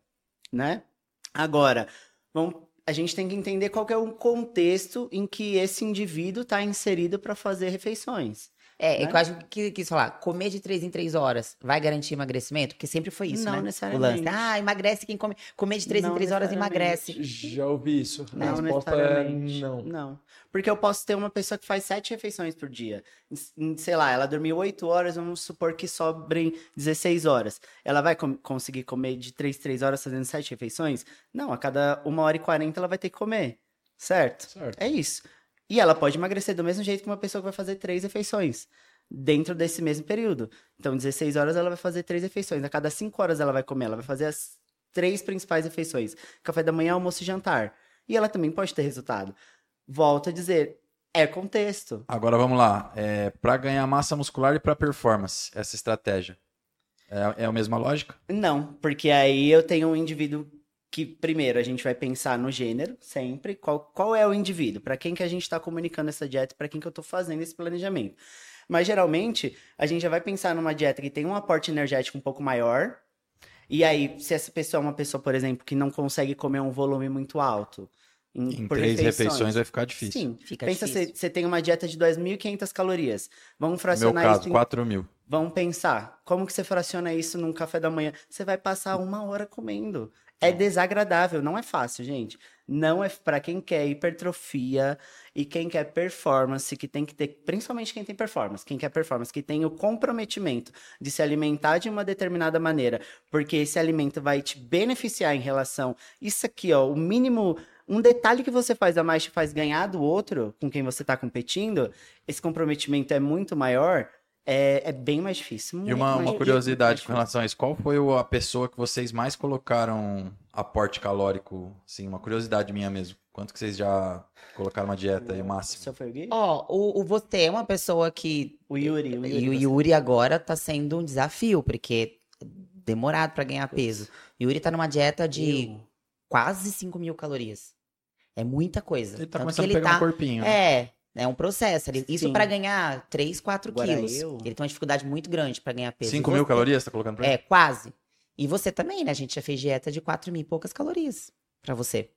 né? Agora, vamos, a gente tem que entender qual é o contexto em que esse indivíduo está inserido para fazer refeições. É, né? eu acho que quis falar, comer de três em três horas vai garantir emagrecimento? Porque sempre foi isso, Não né? necessariamente. O lance. Ah, emagrece quem come. Comer de três em Não três horas necessariamente. emagrece. Já ouvi isso. A Não resposta é necessariamente. não. Não. Porque eu posso ter uma pessoa que faz sete refeições por dia. Em- em, Sei lá, ela dormiu oito horas, vamos supor que sobrem 16 horas. Ela vai com- conseguir comer de três, três horas fazendo sete refeições? Não, a cada uma hora e quarenta ela vai ter que comer. Certo? Certo. É isso. E ela pode emagrecer do mesmo jeito que uma pessoa que vai fazer três refeições. Dentro desse mesmo período. Então, 16 horas ela vai fazer três refeições. A cada cinco horas ela vai comer. Ela vai fazer as três principais refeições: café da manhã, almoço e jantar. E ela também pode ter resultado. Volto a dizer, é contexto. Agora vamos lá. É, para ganhar massa muscular e para performance, essa estratégia. É, é a mesma lógica? Não, porque aí eu tenho um indivíduo que, primeiro, a gente vai pensar no gênero, sempre. Qual, qual é o indivíduo? Para quem que a gente está comunicando essa dieta? Para quem que eu estou fazendo esse planejamento? Mas, geralmente, a gente já vai pensar numa dieta que tem um aporte energético um pouco maior. E aí, se essa pessoa é uma pessoa, por exemplo, que não consegue comer um volume muito alto, Em por três refeições vai ficar difícil. Sim. Fica Pensa, difícil. você você tem uma dieta de 2.500 calorias. Vamos No meu fracionar caso, isso em 4 mil. Vamos pensar, como que você fraciona isso num café da manhã? Você vai passar uma hora comendo. É desagradável, não é fácil, gente. Não é para quem quer hipertrofia e quem quer performance, que tem que ter, principalmente quem tem performance, quem quer performance, que tem o comprometimento de se alimentar de uma determinada maneira, porque esse alimento vai te beneficiar em relação isso aqui, ó, o mínimo um detalhe que você faz a mais te faz ganhar do outro com quem você está competindo, esse comprometimento é muito maior, é, é bem mais difícil. E uma, mais- uma curiosidade com relação a isso, qual foi a pessoa que vocês mais colocaram aporte calórico? Sim, uma curiosidade minha mesmo. Quanto que vocês já colocaram uma dieta aí, máximo? Seu foi o Gui? Ó, o, o você é uma pessoa que. O Yuri, o Yuri. E o você- Yuri agora tá sendo um desafio, porque é demorado pra ganhar peso. Yuri tá numa dieta de Eu- quase 5 mil calorias. É muita coisa. Ele tá Tanto começando que a pegar tá... um corpinho. né? É, é um processo. Ele- Isso pra ganhar 3, 4 Agora quilos. eu- Ele tem uma dificuldade muito grande pra ganhar peso. 5 E mil você- calorias, tá colocando pra ele? É, quase. E você também, né? A gente já fez dieta de 4 mil e poucas calorias pra você.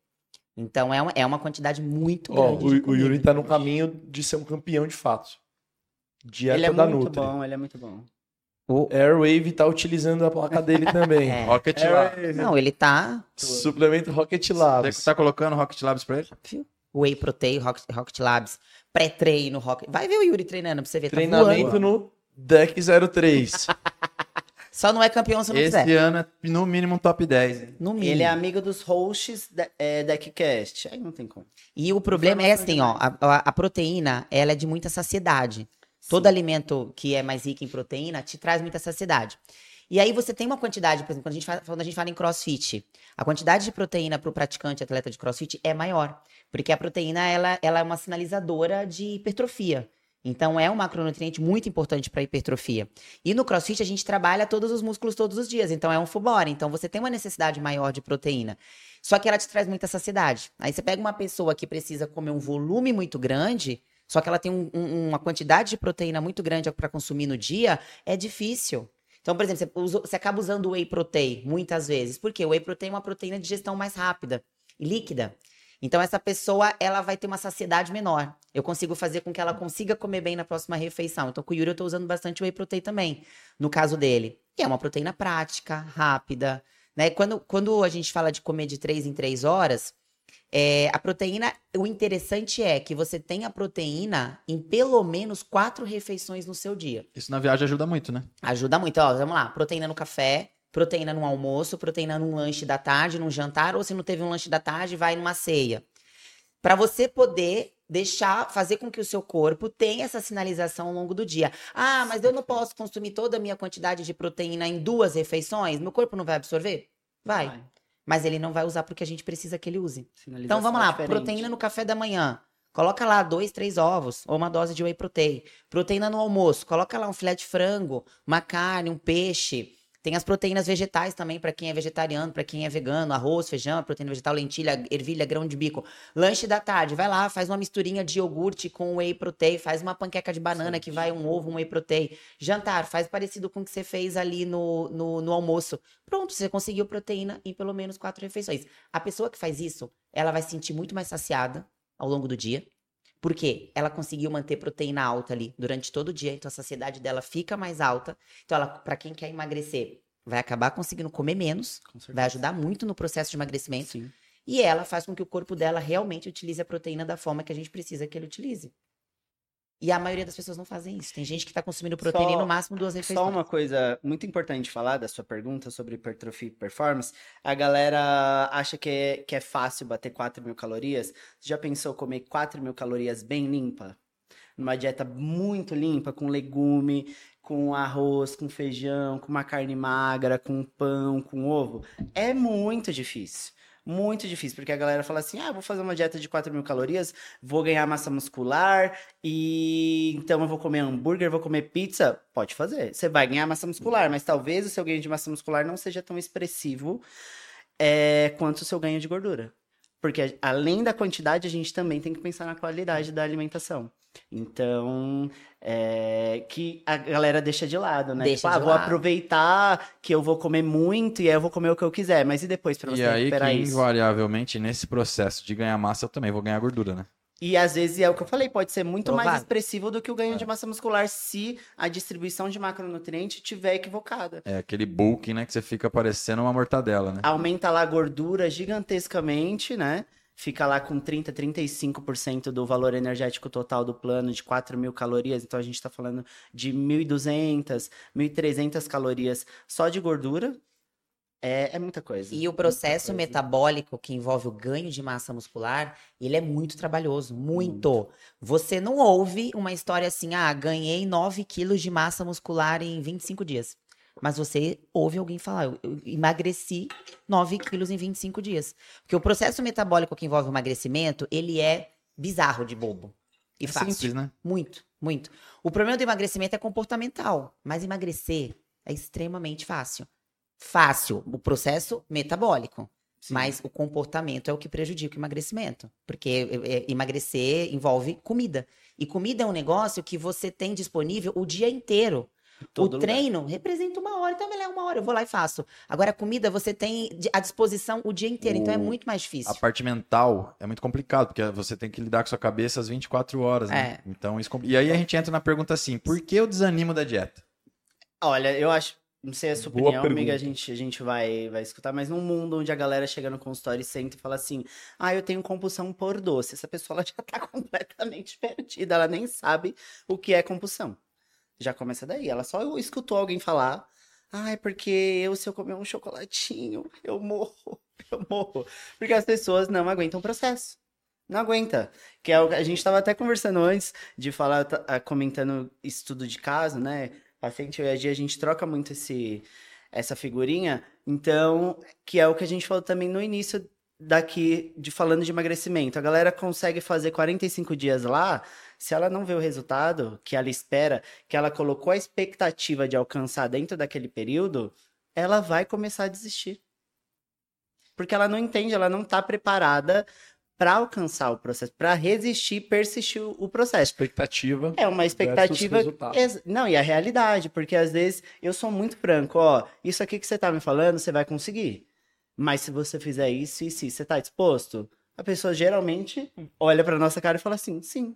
Então é uma, é uma quantidade muito grande. o, o Yuri tá no caminho de ser um campeão de fato. Dieta Ele é da muito Nutri. bom, ele é muito bom. O- Airwave tá utilizando a placa dele também. É. Rocket Labs. Airwave. Não, ele tá Suplemento Rocket Você Labs. tá colocando Rocket Labs pra ele? Whey Protein, Rocket, Rocket Labs, pré-treino, Rocket... Vai ver o Yuri treinando pra você ver, tá Treinamento voando. no Deck 03. Só não é campeão se não Esse quiser. ano é no mínimo top 10. hein? No mínimo. Ele é amigo dos hosts da, é, DeckCast. Aí não tem como. E o problema é assim, ó, a, a- a proteína, ela é de muita saciedade. Todo alimento que é mais rico em proteína te traz muita saciedade. E aí você tem uma quantidade, por exemplo, quando a gente fala, quando a gente fala em crossfit, a quantidade de proteína para o praticante atleta de crossfit é maior. Porque a proteína, ela, ela é uma sinalizadora de hipertrofia. Então, é um macronutriente muito importante para hipertrofia. E no crossfit, a gente trabalha todos os músculos todos os dias. Então, é um full body. Então, você tem uma necessidade maior de proteína. Só que ela te traz muita saciedade. Aí, você pega uma pessoa que precisa comer um volume muito grande, só que ela tem um- um- uma quantidade de proteína muito grande para consumir no dia, é difícil. Então, por exemplo, você, usa- você acaba usando o whey protein muitas vezes. Por quê? O whey protein é uma proteína de digestão mais rápida e líquida. Então, essa pessoa, ela vai ter uma saciedade menor. Eu consigo fazer com que ela consiga comer bem na próxima refeição. Então, com o Yuri, eu tô usando bastante whey protein também, no caso dele. E é uma proteína prática, rápida. Né? Quando, quando a gente fala de comer de 3 em 3 horas, é, a proteína, o interessante é que você tenha proteína em pelo menos quatro refeições no seu dia. Isso na viagem ajuda muito, né? Ajuda muito. Ó, vamos lá. Proteína no café, proteína no almoço, proteína num lanche da tarde, num jantar, ou se não teve um lanche da tarde, vai numa ceia. Para você poder deixar, fazer com que o seu corpo tenha essa sinalização ao longo do dia. Ah, mas eu não posso consumir toda a minha quantidade de proteína em duas refeições? Meu corpo não vai absorver? Vai. Mas ele não vai usar porque a gente precisa que ele use. Então vamos lá, diferente. proteína no café da manhã. Coloca lá dois, três ovos ou uma dose de whey protein. Proteína no almoço. Coloca lá um filé de frango, uma carne, um peixe. Tem as proteínas vegetais também para quem é vegetariano, para quem é vegano, arroz, feijão, proteína vegetal, lentilha, ervilha, grão de bico. Lanche da tarde, vai lá, faz uma misturinha de iogurte com whey protein, faz uma panqueca de banana que vai um ovo, um whey protein. Jantar, faz parecido com o que você fez ali no, no, no almoço. Pronto, você conseguiu proteína em pelo menos quatro refeições. A pessoa que faz isso, ela vai se sentir muito mais saciada ao longo do dia. Porque ela conseguiu manter proteína alta ali durante todo o dia, então a saciedade dela fica mais alta. Então, ela, para quem quer emagrecer, vai acabar conseguindo comer menos, Com vai ajudar muito no processo de emagrecimento. Sim. E ela faz com que o corpo dela realmente utilize a proteína da forma que a gente precisa que ele utilize. E a maioria das pessoas não fazem isso. Tem gente que tá consumindo proteína Só- no máximo duas refeições. Só uma coisa muito importante falar da sua pergunta sobre hipertrofia e performance. A galera acha que é, que é fácil bater 4 mil calorias. Você já pensou comer 4 mil calorias bem limpa? Numa dieta muito limpa, com legume, com arroz, com feijão, com uma carne magra, com pão, com ovo? É muito difícil. Muito difícil, porque a galera fala assim: ah, vou fazer uma dieta de 4 mil calorias, vou ganhar massa muscular, e então eu vou comer hambúrguer, vou comer pizza. Pode fazer. Você vai ganhar massa muscular, mas talvez o seu ganho de massa muscular não seja tão expressivo é, quanto o seu ganho de gordura. Porque além da quantidade, a gente também tem que pensar na qualidade da alimentação. Então, é, que a galera deixa de lado, né? Deixa tipo, ah, de vou lado. aproveitar que eu vou comer muito e aí eu vou comer o que eu quiser. Mas e depois pra você E aí que recuperar isso? invariavelmente nesse processo de ganhar massa eu também vou ganhar gordura, né? E às vezes é o que eu falei, pode ser muito mais Provável. expressivo do que o ganho É. de massa muscular se a distribuição de macronutriente tiver equivocada. É aquele bulk, né, que você fica parecendo uma mortadela, né? Aumenta lá a gordura gigantescamente, né? Fica lá com 30, 35% do valor energético total do plano de 4 mil calorias. Então a gente tá falando de 1.200, 1.300 calorias só de gordura. É, é muita coisa. E o processo metabólico que envolve o ganho de massa muscular, ele é muito trabalhoso, muito. Você não ouve uma história assim, ah, ganhei 9 quilos de massa muscular em 25 dias. Mas você ouve alguém falar, eu, eu emagreci 9 quilos em 25 dias. Porque o processo metabólico que envolve o emagrecimento, ele é bizarro de bobo. E É fácil. simples, né? Muito, muito. O problema do emagrecimento é comportamental, mas emagrecer é extremamente fácil. Fácil, o processo metabólico. Mas o comportamento é o que prejudica o emagrecimento. Porque é, é, emagrecer envolve comida. E comida é um negócio que você tem disponível o dia inteiro. Todo o lugar. treino representa uma hora, então é uma hora, eu vou lá e faço. Agora, a comida você tem à disposição o dia inteiro, então é O- muito mais difícil. A parte mental é muito complicado, porque você tem que lidar com sua cabeça às 24 horas, né? Então, isso... E aí a gente entra na pergunta assim, por que eu desanimo da dieta? Olha, eu acho. Não sei a sua Boa opinião, amiga, a gente, a gente vai, vai escutar, mas num mundo onde a galera chega no consultório e senta e fala assim: ah, eu tenho compulsão por doce. Essa pessoa ela já tá completamente perdida, ela nem sabe o que é compulsão. Já começa daí. Ela só escutou alguém falar: ah, é porque eu, se eu comer um chocolatinho, eu morro, eu morro. Porque as pessoas não aguentam o processo. Não aguenta. Que é o a gente estava até conversando antes de falar, ah, comentando estudo de caso, né? Paciente hoje a gente troca muito esse, essa figurinha. Então, que é o que a gente falou também no início daqui, de falando de emagrecimento. A galera consegue fazer 45 dias lá, se ela não vê o resultado que ela espera, que ela colocou a expectativa de alcançar dentro daquele período, ela vai começar a desistir. Porque ela não entende, ela não está preparada para alcançar o processo, para resistir, persistir o processo. Expectativa. É uma expectativa. Não, e a realidade, porque às vezes eu sou muito franco, ó, isso aqui que você tá me falando, você vai conseguir. Mas se você fizer isso e se você tá disposto, a pessoa geralmente olha pra nossa cara e fala assim, sim.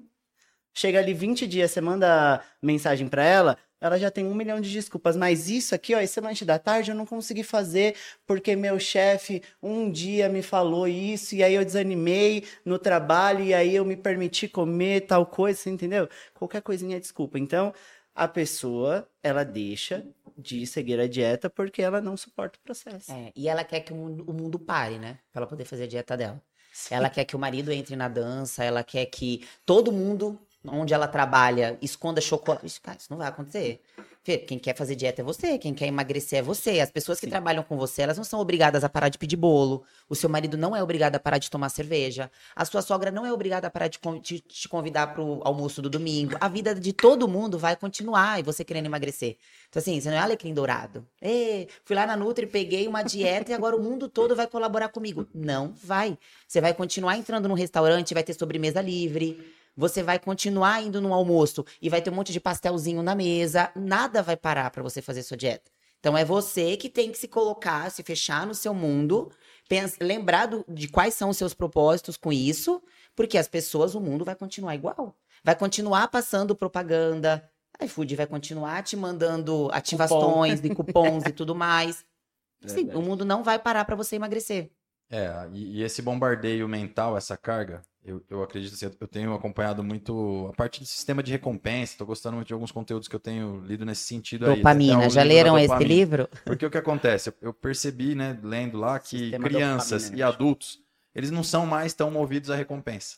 Chega ali 20 dias, você manda mensagem pra ela, ela já tem um milhão de desculpas. Mas isso aqui, ó, esse lanche da tarde eu não consegui fazer porque meu chefe um dia me falou isso e aí eu desanimei no trabalho e aí eu me permiti comer tal coisa, entendeu? Qualquer coisinha é desculpa. Então, a pessoa, ela deixa de seguir a dieta porque ela não suporta o processo. É, e ela quer que o mundo, o mundo pare, né? Pra ela poder fazer a dieta dela. Ela quer que o marido entre na dança, ela quer que todo mundo, onde ela trabalha, esconda chocolate. Isso, cara, isso não vai acontecer. Fê, Quem quer fazer dieta é você, quem quer emagrecer é você. As pessoas que Sim. trabalham com você, elas não são obrigadas a parar de pedir bolo. O seu marido não é obrigado a parar de tomar cerveja. A sua sogra não é obrigada a parar de te, te convidar pro almoço do domingo. A vida de todo mundo vai continuar e você querendo emagrecer. Então, assim, você não é alecrim dourado. Ê, fui lá na Nutri, peguei uma dieta e agora o mundo todo vai colaborar comigo. Não vai. Você vai continuar entrando num restaurante, vai ter sobremesa livre. Você vai continuar indo no almoço e vai ter um monte de pastelzinho na mesa. Nada vai parar pra você fazer sua dieta. Então é você que tem que se colocar, se fechar no seu mundo, pens- lembrar do- de quais são os seus propósitos com isso, porque as pessoas, o mundo vai continuar igual. Vai continuar passando propaganda, a iFood vai continuar te mandando ativações e cupons e tudo mais. Sim, o mundo não vai parar pra você emagrecer. É, e, e esse bombardeio mental, essa carga, eu, eu acredito assim, eu tenho acompanhado muito a parte do sistema de recompensa, tô gostando muito de alguns conteúdos que eu tenho lido nesse sentido aí. Dopamina. Até o Já leram esse dopamina. livro? Porque o que acontece? Eu- percebi, né, lendo lá, que Sistema crianças dopamina, e acho. adultos, eles não são mais tão movidos à recompensa.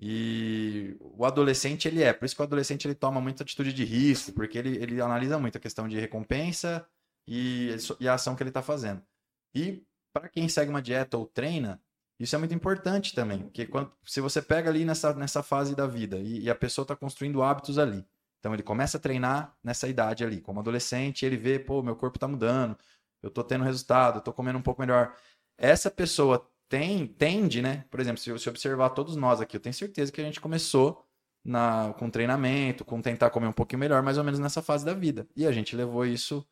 E o adolescente, ele é. Por isso que o adolescente, ele toma muita atitude de risco, porque ele, ele analisa muito a questão de recompensa e, e a ação que ele está fazendo. E para quem segue uma dieta ou treina, isso é muito importante também. Porque quando, se você pega ali nessa, nessa fase da vida e, e a pessoa está construindo hábitos ali, então ele começa a treinar nessa idade ali, como adolescente, ele vê, pô, meu corpo tá mudando, eu tô tendo resultado, eu tô comendo um pouco melhor. Essa pessoa tem, tende, né? Por exemplo, se você observar todos nós aqui, eu tenho certeza que a gente começou na, com treinamento, com tentar comer um pouquinho melhor, mais ou menos nessa fase da vida. E a gente levou isso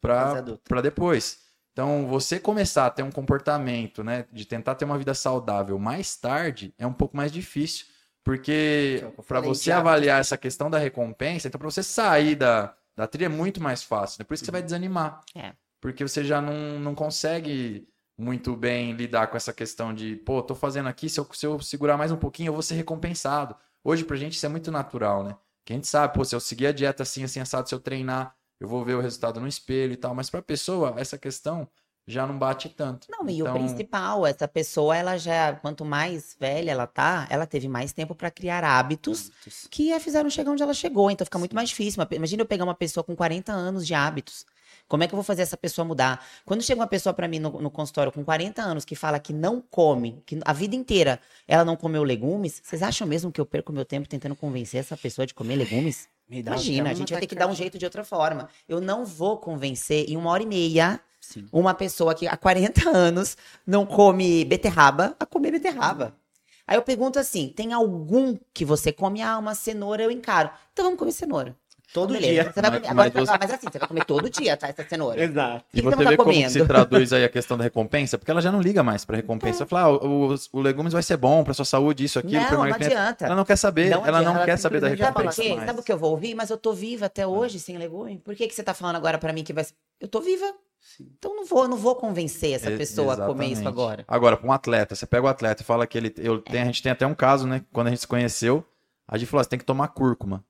para depois. Então, você começar a ter um comportamento, né, de tentar ter uma vida saudável mais tarde, é um pouco mais difícil, porque Que é para você avaliar essa questão da recompensa, então para você sair da, da trilha é muito mais fácil. Depois que você vai desanimar. É. Porque você já não, não consegue muito bem lidar com essa questão de, pô, tô fazendo aqui, se eu, se eu segurar mais um pouquinho, eu vou ser recompensado. Hoje, pra gente, isso é muito natural, né? Que a gente sabe, pô, se eu seguir a dieta assim, assim, assado, se eu treinar, eu vou ver o resultado no espelho e tal. Mas pra pessoa, essa questão já não bate tanto. Não, e Então, o principal, essa pessoa, ela já, quanto mais velha ela tá, ela teve mais tempo pra criar hábitos que a fizeram chegar onde ela chegou. Então fica muito mais difícil. Imagina eu pegar uma pessoa com 40 anos de hábitos. Como é que eu vou fazer essa pessoa mudar? Quando chega uma pessoa pra mim no, no consultório com 40 anos que fala que não come, que a vida inteira ela não comeu legumes, vocês acham mesmo que eu perco meu tempo tentando convencer essa pessoa de comer legumes? Me dá Imagina, a gente vai ter que dar um jeito de outra forma. Eu não vou convencer em uma hora e meia Sim. uma pessoa que há 40 anos não come beterraba a comer beterraba. Aí eu pergunto assim: tem algum que você come? Ah, uma cenoura eu encaro. Então vamos comer cenoura. Todo Beleza. dia. Você vai Mas- comer. Agora mas você vai mas assim, você vai comer todo dia, tá? Essa cenoura. Exato. E você você vê tá como comendo? se traduz aí a questão da recompensa, porque ela já não liga mais pra recompensa. Ela fala, ah, o, o, o legumes vai ser bom pra sua saúde, isso, aquilo. pra Não, não adianta. Ela não quer saber, Não ela não adianta, quer ela saber da Sabe recompensa quê? mais. Sabe o que eu vou ouvir? Mas eu tô viva até hoje sem legume. Por que, que você tá falando agora pra mim que vai ser. Eu tô viva. Então não vou, não vou convencer essa pessoa a comer isso agora. Agora, para um atleta, você pega o atleta e fala que ele. Eu, tem, a gente tem até um caso, né? Quando a gente se conheceu, a gente falou: você tem que tomar cúrcuma.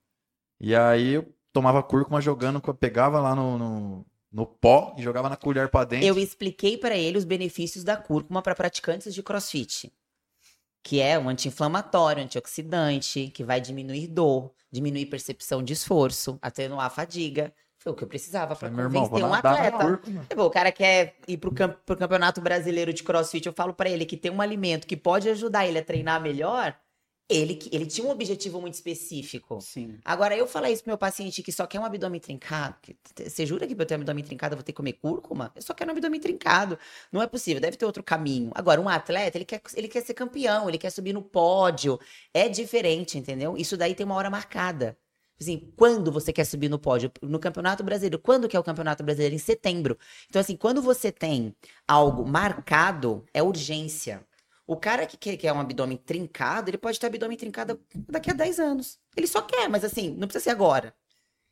E aí eu tomava cúrcuma jogando, pegava lá no, no, no pó e jogava na colher pra dentro. Eu expliquei pra ele os benefícios da cúrcuma para praticantes de crossfit. Que é um anti-inflamatório, antioxidante, que vai diminuir dor, diminuir percepção de esforço, atenuar a fadiga. Foi o que eu precisava para convencer um atleta. Tipo, o cara quer ir pro, camp pro campeonato brasileiro de crossfit, eu falo pra ele que tem um alimento que pode ajudar ele a treinar melhor. Ele, ele tinha um objetivo muito específico. Sim. Agora, eu falar isso pro meu paciente que só quer um abdômen trincado. Você jura que pra eu ter um abdômen trincado eu vou ter que comer cúrcuma? Eu só quero um abdômen trincado. Não é possível, deve ter outro caminho. Agora, um atleta, ele quer, ele quer ser campeão, ele quer subir no pódio. É diferente, entendeu? Isso daí tem uma hora marcada. Assim, quando você quer subir no pódio? No Campeonato Brasileiro. Quando que é o Campeonato Brasileiro? Em setembro. Então, assim, quando você tem algo marcado, é urgência. O cara que quer, quer um abdômen trincado, ele pode ter abdômen trincado daqui a 10 anos. Ele só quer, mas assim, não precisa ser agora.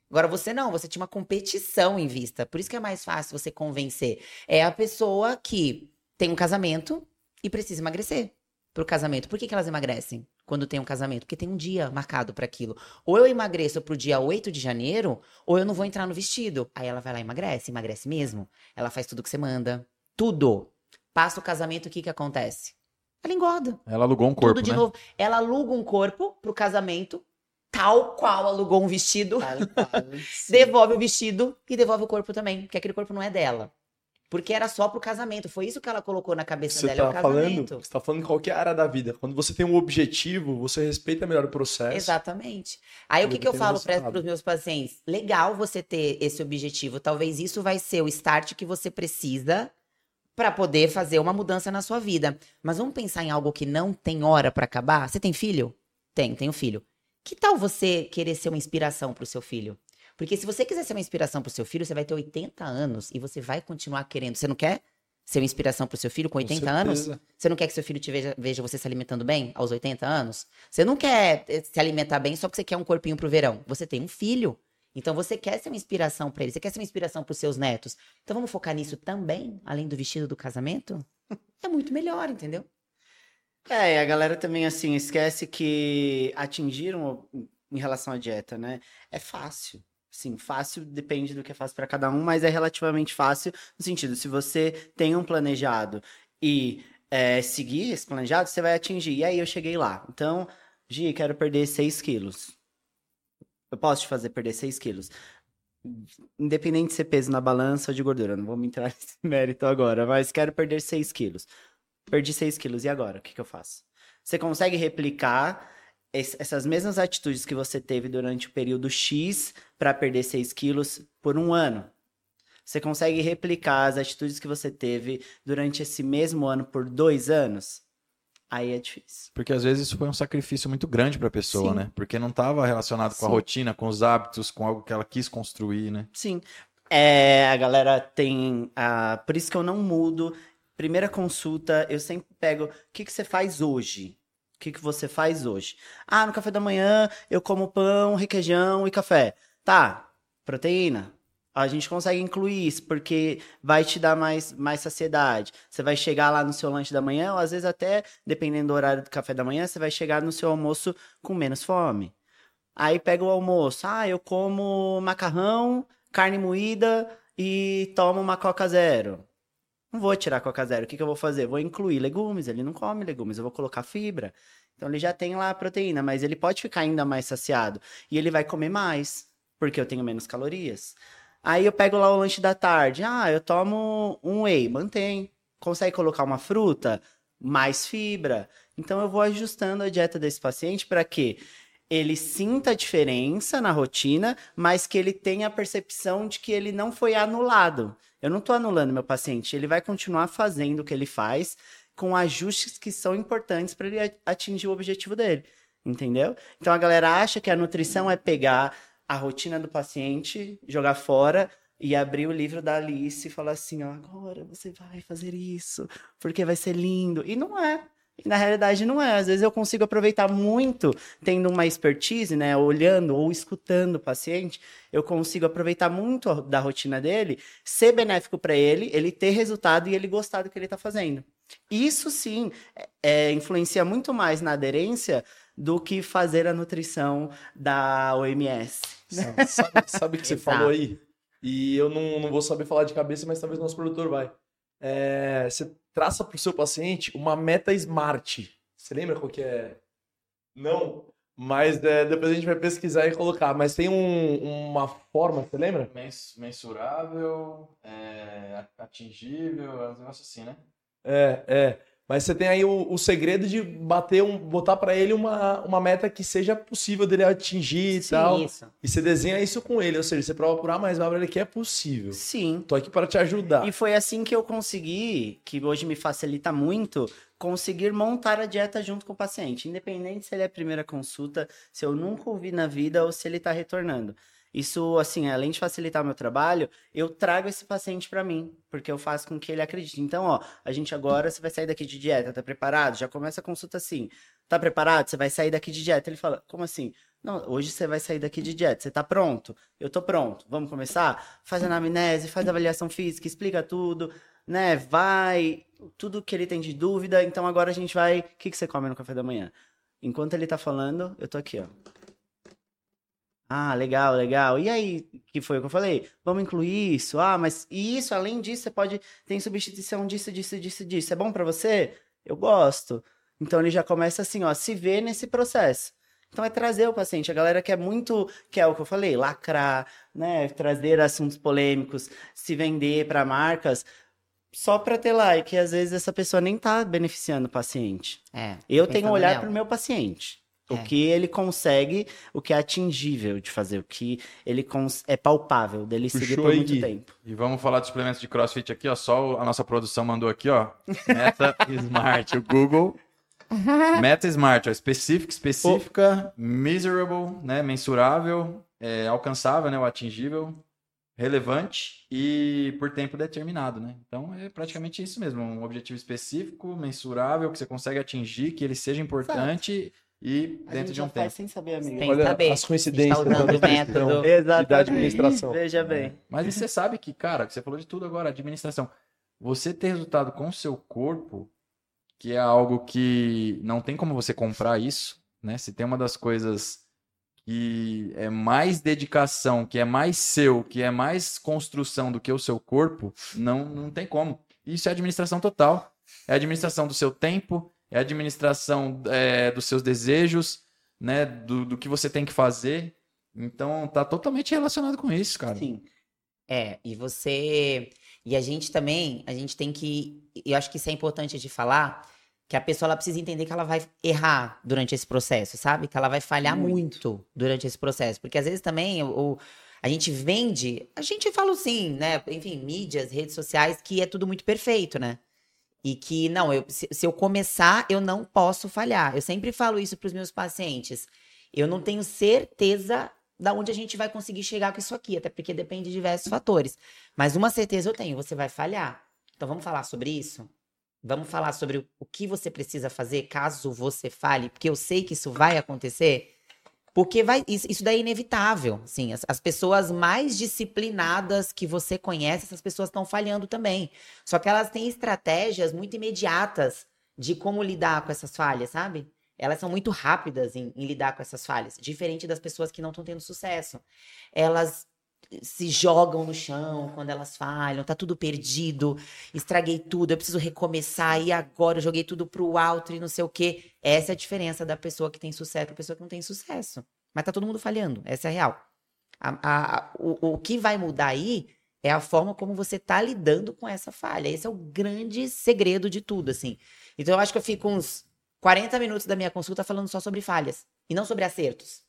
Agora você não, você tinha uma competição em vista. Por isso que é mais fácil você convencer. É a pessoa que tem um casamento e precisa emagrecer pro casamento. Por que, que elas emagrecem quando tem um casamento? Porque tem um dia marcado para aquilo. Ou eu emagreço pro dia 8 de janeiro, ou eu não vou entrar no vestido. Aí ela vai lá e emagrece, emagrece mesmo. Ela faz tudo que você manda. Tudo. Passa o casamento, o que que acontece? Ela engorda. Ela alugou um corpo, tudo de né? novo. Ela aluga um corpo pro casamento, tal qual alugou um vestido, devolve o vestido e devolve o corpo também, porque aquele corpo não é dela. Porque era só pro casamento. Foi isso que ela colocou na cabeça Você dela, é o tá falando, casamento. você tá falando em qualquer área da vida. Quando você tem um objetivo, você respeita melhor o processo. Exatamente. Aí o que, que eu falo para os meus pacientes? Legal você ter esse objetivo. Talvez isso vai ser o start que você precisa para poder fazer uma mudança na sua vida. Mas vamos pensar em algo que não tem hora para acabar? Você tem filho? Tem, tenho filho. Que tal você querer ser uma inspiração para o seu filho? Porque se você quiser ser uma inspiração para o seu filho, você vai ter 80 anos e você vai continuar querendo. Você não quer ser uma inspiração para o seu filho com 80 anos? certeza. Você não quer que seu filho te veja, veja você se alimentando bem aos 80 anos? Você não quer eh, se alimentar bem só porque você quer um corpinho pro verão. Você tem um filho. Então você quer ser uma inspiração pra ele, você quer ser uma inspiração pros seus netos. Então vamos focar nisso também, além do vestido do casamento? É muito melhor, entendeu? É, e a galera também, assim, esquece que atingiram em relação à dieta, né? É fácil. Sim, fácil depende do que é fácil para cada um, mas é relativamente fácil no sentido, se você tem um planejado e é, seguir esse planejado, você vai atingir. E aí eu cheguei lá. Então, Gi, quero perder 6 quilos. Eu posso te fazer perder 6 quilos. Independente de ser peso na balança ou de gordura, não vou me entrar nesse mérito agora, mas quero perder 6 quilos. Perdi 6 quilos, e agora? O que, que eu faço? Você consegue replicar es- essas mesmas atitudes que você teve durante o período X para perder 6 quilos por um ano? Você consegue replicar as atitudes que você teve durante esse mesmo ano por dois anos? Aí é difícil. Porque às vezes isso foi um sacrifício muito grande para a pessoa, Sim. né? Porque não estava relacionado com a Sim. rotina, com os hábitos, com algo que ela quis construir, né? Sim. É, a galera tem. a por isso que eu não mudo. Primeira consulta, eu sempre pego. O que, que você faz hoje? O que, que você faz hoje? Ah, no café da manhã eu como pão, requeijão e café. Tá, proteína. A gente consegue incluir isso, porque vai te dar mais, mais saciedade. Você vai chegar lá no seu lanche da manhã, ou às vezes até, dependendo do horário do café da manhã, você vai chegar no seu almoço com menos fome. Aí pega o almoço. Ah, eu como macarrão, carne moída e tomo uma Coca Zero. Não vou tirar Coca Zero. O que, que eu vou fazer? Vou incluir legumes. Ele não come legumes. Eu vou colocar fibra. Então ele já tem lá a proteína, mas ele pode ficar ainda mais saciado. E ele vai comer mais, porque eu tenho menos calorias. Aí eu pego lá o lanche da tarde. Ah, eu tomo um whey. Mantém. Consegue colocar uma fruta? Mais fibra. Então eu vou ajustando a dieta desse paciente para que ele sinta a diferença na rotina, mas que ele tenha a percepção de que ele não foi anulado. Eu não estou anulando meu paciente, ele vai continuar fazendo o que ele faz com ajustes que são importantes para ele atingir o objetivo dele, entendeu? Então a galera acha que a nutrição é pegar a rotina do paciente, jogar fora e abrir o livro da Alice e falar assim, ó, agora você vai fazer isso, porque vai ser lindo. E não é. E na realidade não é. Às vezes eu consigo aproveitar muito tendo uma expertise, né, olhando ou escutando o paciente, eu consigo aproveitar muito da rotina dele, ser benéfico para ele, ele ter resultado e ele gostar do que ele está fazendo. Isso sim é, é, influencia muito mais na aderência do que fazer a nutrição da OMS. Sabe, sabe- que você Exato. falou aí? E eu não, não vou saber falar de cabeça, mas talvez nosso produtor vai. É, você traça para o seu paciente uma meta smart. Você lembra qual que é? Não, mas é, depois a gente vai pesquisar e colocar. Mas tem um- uma forma, você lembra? mensurável, é, atingível, é um negócio assim, né? É, é. Mas você tem aí o, o segredo de bater um, botar para ele uma, uma meta que seja possível dele atingir e tal. isso. E você desenha isso com ele, ou seja, você prova por A mais B para ele que é possível. Sim. Tô aqui para te ajudar. E foi assim que eu consegui, que hoje me facilita muito, conseguir montar a dieta junto com o paciente, independente se ele é a primeira consulta, se eu nunca ouvi na vida ou se ele está retornando. Isso, assim, além de facilitar o meu trabalho, eu trago esse paciente para mim, porque eu faço com que ele acredite. Então, ó, a gente agora, você vai sair daqui de dieta, tá preparado? Já começa a consulta assim, tá preparado? Você vai sair daqui de dieta. Ele fala, como assim? Não, hoje você vai sair daqui de dieta, você tá pronto? Eu tô pronto. Vamos começar? Faz anamnese, faz avaliação física, explica tudo, né? Vai, tudo que ele tem de dúvida. Então agora a gente vai. O que, que você come no café da manhã? Enquanto ele tá falando, eu tô aqui, ó. Ah, legal, legal. E aí, que foi o que eu falei? Vamos incluir isso. Ah, mas e isso, além disso, você pode tem substituição disso, disso, disso, disso. É bom pra você? Eu gosto. Então ele já começa assim, ó, se ver nesse processo. Então é trazer o paciente. A galera quer muito, que é o que eu falei, lacrar, né, trazer assuntos polêmicos, se vender para marcas só para ter like, e às vezes essa pessoa nem tá beneficiando o paciente. É, Eu tenho um olhar para o meu paciente. O É. que ele consegue, o que é atingível de fazer, o que ele cons- é palpável dele seguir Puxou por aí, muito Gui. tempo. E vamos falar de suplementos de crossfit aqui, ó. Só a nossa produção mandou aqui, ó. Meta Smart, o Google. Meta Smart, ó. Específica, específica, miserable, né? Mensurável, é, alcançável, né? O atingível, relevante e por tempo determinado, né? Então é praticamente isso mesmo. Um objetivo específico, mensurável, que você consegue atingir, que ele seja importante e A dentro gente de já um tempo. sem saber, amigo. Tem Olha saber. as coincidências A gente tá usando da o método. Exatamente. Da administração. Veja bem. Mas e você sabe que, cara, que você falou de tudo agora, administração. Você ter resultado com o seu corpo, que é algo que não tem como você comprar isso, né? Se tem uma das coisas que é mais dedicação, que é mais seu, que é mais construção do que o seu corpo, não, não tem como. Isso é administração total. É administração do seu tempo, é administração é, dos seus desejos, né? Do, do que você tem que fazer. Então, tá totalmente relacionado com isso, cara. Sim. É, e você. E a gente também, a gente tem que. Eu acho que isso é importante de falar, que a pessoa ela precisa entender que ela vai errar durante esse processo, sabe? Que ela vai falhar muito, durante esse processo. Porque às vezes também o, o- A gente vende, a gente fala assim, né? Enfim, mídias, redes sociais, que é tudo muito perfeito, né? E que, não, eu, se, se eu começar, eu não posso falhar. Eu sempre falo isso para os meus pacientes. Eu não tenho certeza da onde a gente vai conseguir chegar com isso aqui, até porque depende de diversos fatores. Mas uma certeza eu tenho, você vai falhar. Então vamos falar sobre isso? Vamos falar sobre o, que você precisa fazer caso você falhe, porque eu sei que isso vai acontecer. Porque vai, isso, daí é inevitável. Sim, as, as pessoas mais disciplinadas que você conhece, essas pessoas estão falhando também. Só que elas têm estratégias muito imediatas de como lidar com essas falhas, sabe? Elas são muito rápidas em, em lidar com essas falhas, diferente das pessoas que não estão tendo sucesso. Elas se jogam no chão quando elas falham, tá tudo perdido, estraguei tudo, eu preciso recomeçar, e agora eu joguei tudo pro alto e não sei o quê. Essa é a diferença da pessoa que tem sucesso pra pessoa que não tem sucesso. Mas tá todo mundo falhando, essa é a real. A, a, o, o que vai mudar aí é a forma como você tá lidando com essa falha. Esse é o grande segredo de tudo, assim. Então eu acho que eu fico uns 40 minutos da minha consulta falando só sobre falhas e não sobre acertos.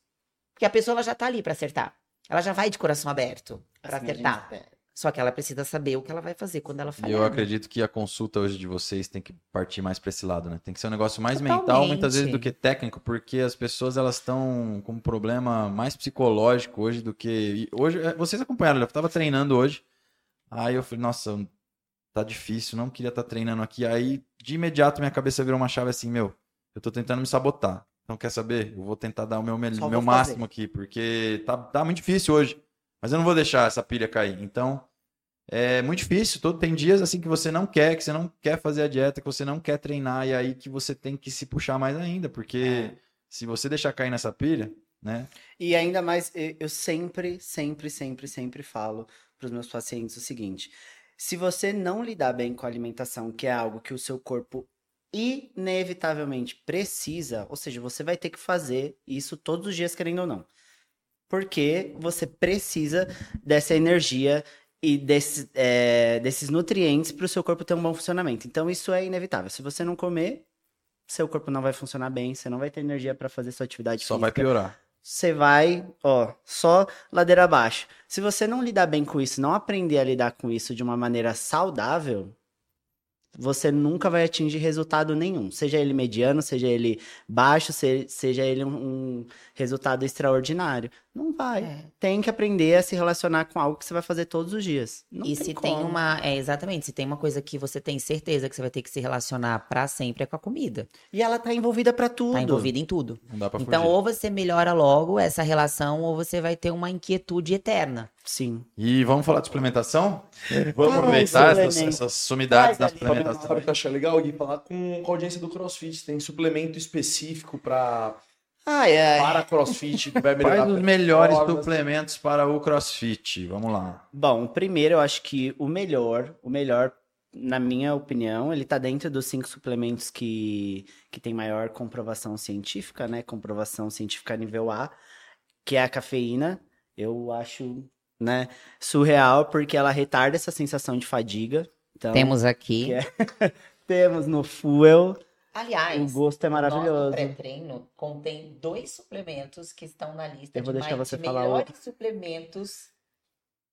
Porque a pessoa já tá ali para acertar. Ela já vai de coração aberto para Assim acertar. espera. Só que ela precisa saber o que ela vai fazer quando ela E falhar. eu né? acredito que a consulta hoje de vocês tem que partir mais pra esse lado, né? Tem que ser um negócio mais mental, Totalmente. muitas vezes, do que técnico, porque as pessoas elas estão com um problema mais psicológico hoje do que. e Hoje, é, vocês acompanharam, eu tava treinando hoje. Aí eu falei, nossa, tá difícil, não queria estar treinando aqui. Aí, de imediato, minha cabeça virou uma chave assim, meu, eu tô tentando me sabotar. Então, quer saber? Eu vou tentar dar o meu, meu máximo aqui, porque tá, tá muito difícil hoje. Mas eu não vou deixar essa pilha cair. Então, é muito difícil. Todo, tem dias assim que você não quer, que você não quer fazer a dieta, que você não quer treinar, e aí que você tem que se puxar mais ainda, porque se você deixar cair nessa pilha, né? E ainda mais, eu sempre, sempre, sempre, sempre falo para os meus pacientes o seguinte: se você não lidar bem com a alimentação, que é algo que o seu corpo inevitavelmente precisa, ou seja, você vai ter que fazer isso todos os dias, querendo ou não. Porque você precisa dessa energia e desse, é, desses nutrientes para o seu corpo ter um bom funcionamento. Então, isso é inevitável. Se você não comer, seu corpo não vai funcionar bem, você não vai ter energia para fazer sua atividade Só física vai piorar. você vai, ó, só ladeira abaixo. Se você não lidar bem com isso, não aprender a lidar com isso de uma maneira saudável, você nunca vai atingir resultado nenhum. Seja ele mediano, seja ele baixo, se- seja ele um resultado extraordinário. Não vai. É. Tem que aprender a se relacionar com algo que você vai fazer todos os dias. Não e se tem como. uma. É, exatamente, se tem uma coisa que você tem certeza que você vai ter que se relacionar pra sempre é com a comida. E ela tá envolvida pra tudo. Tá envolvida em tudo. Não dá pra Então, fugir. ou você melhora logo essa relação, ou você vai ter uma inquietude eterna. Sim. E vamos falar de suplementação? Vamos aproveitar essas, essas sumidades da suplementação. sabe o que eu achei legal, Gui? Falar com, a audiência do CrossFit. Tem suplemento específico pra, Ai, ai. para CrossFit vai melhorar. Quais os melhores suplementos para o CrossFit? Vamos lá. Bom, primeiro eu acho que o melhor, o melhor, na minha opinião, ele tá dentro dos cinco suplementos que, que tem maior comprovação científica, né? Comprovação científica nível A, que é a cafeína. Eu acho, né, surreal, porque ela retarda essa sensação de fadiga. Então, Temos aqui. é- temos no Fuel. Aliás, O gosto é maravilhoso. Nosso pré-treino contém dois suplementos que estão na lista Eu vou de, deixar mais, você de falar melhores suplementos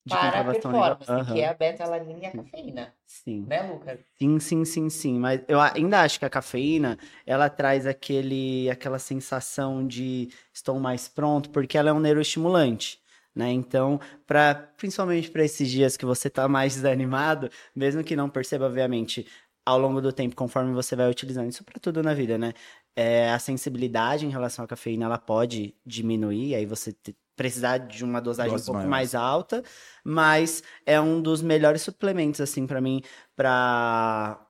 De para performance, nível- que é a beta-alanina e a cafeína. Sim. Né, Lucas? Sim, sim, sim, sim. Mas eu ainda acho que a cafeína, ela traz aquele, aquela sensação de estou mais pronto, porque ela é um neuroestimulante, né? Então, para principalmente para esses dias que você tá mais desanimado, mesmo que não perceba, obviamente, ao longo do tempo, conforme você vai utilizando isso para tudo na vida, né? É, a sensibilidade em relação à cafeína, ela pode diminuir, aí você precisar de uma dosagem um pouco maiores. mais alta, mas é um dos melhores suplementos, assim, para mim, para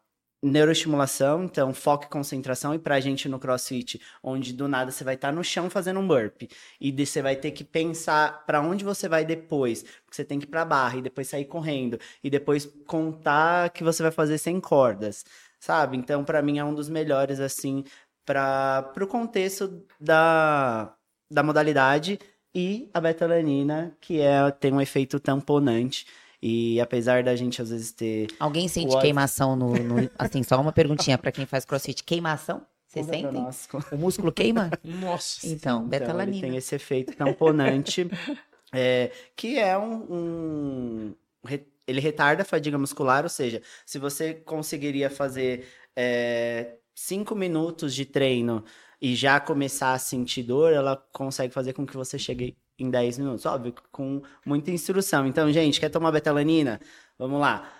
neuroestimulação, então foco e concentração, e pra gente no CrossFit, onde do nada você vai estar no chão fazendo um burp, e você vai ter que pensar pra onde você vai depois, porque você tem que ir pra barra, e depois sair correndo, e depois contar que você vai fazer sem cordas, sabe? Então, pra mim, é um dos melhores, assim, para pro contexto da, da modalidade, e a betalanina, que é, tem um efeito tamponante, e apesar da gente às vezes ter Alguém sente O- queimação no, no- Assim, só uma perguntinha pra quem faz crossfit. Queimação? Vocês sentem? Nossa, O músculo queima? Nossa. Então, Então, ele betalanina. tem esse efeito tamponante. é, que é um, um re- ele retarda a fadiga muscular, ou seja, se você conseguiria fazer é, cinco minutos de treino e já começar a sentir dor, ela consegue fazer com que você chegue em 10 minutos. Óbvio, com muita instrução. Então, gente, quer tomar betalanina? Vamos lá.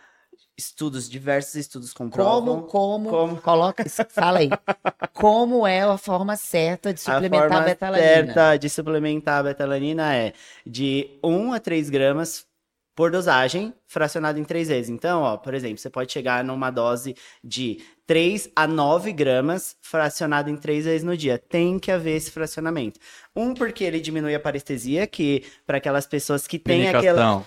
Estudos, diversos estudos comprovam. Como, como, Como? coloca, fala aí. Como é a forma certa de suplementar a a, forma betalanina? certa de suplementar a betalanina é de 1 a 3 gramas por dosagem, fracionado em três vezes. Então, ó, por exemplo, você pode chegar numa dose de 3 a 9 gramas, fracionado em três vezes no dia. Tem que haver esse fracionamento. Um, porque ele diminui a parestesia, que para aquelas pessoas que têm aquela...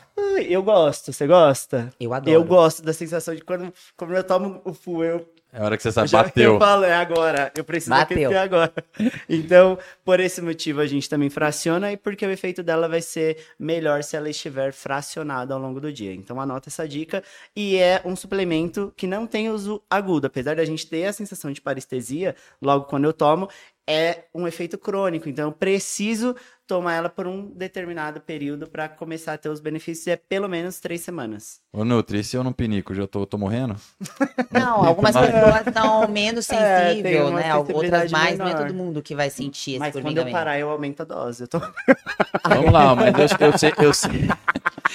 Eu gosto, você gosta? Eu adoro. Eu gosto da sensação de quando, quando eu tomo o full, eu É a hora que você sabe, já bateu. Eu falo, é agora. Eu preciso Bateu. agora. Então, por esse motivo, a gente também fraciona e porque o efeito dela vai ser melhor se ela estiver fracionada ao longo do dia. Então, anota essa dica. E é um suplemento que não tem uso agudo. Apesar da gente ter a sensação de parestesia, logo quando eu tomo, é um efeito crônico. Então, eu preciso tomar ela por um determinado período para começar a ter os benefícios. E é pelo menos três semanas. Ô, Nutri, e se eu não pinico, já tô, tô morrendo? Não, algumas pessoas são menos É, sensíveis, uma né? Outras mais, não é menor. todo mundo que vai sentir esse Mas quando eu parar, eu aumento a dose. Eu tô... Vamos lá, mas eu, eu sei, eu sei.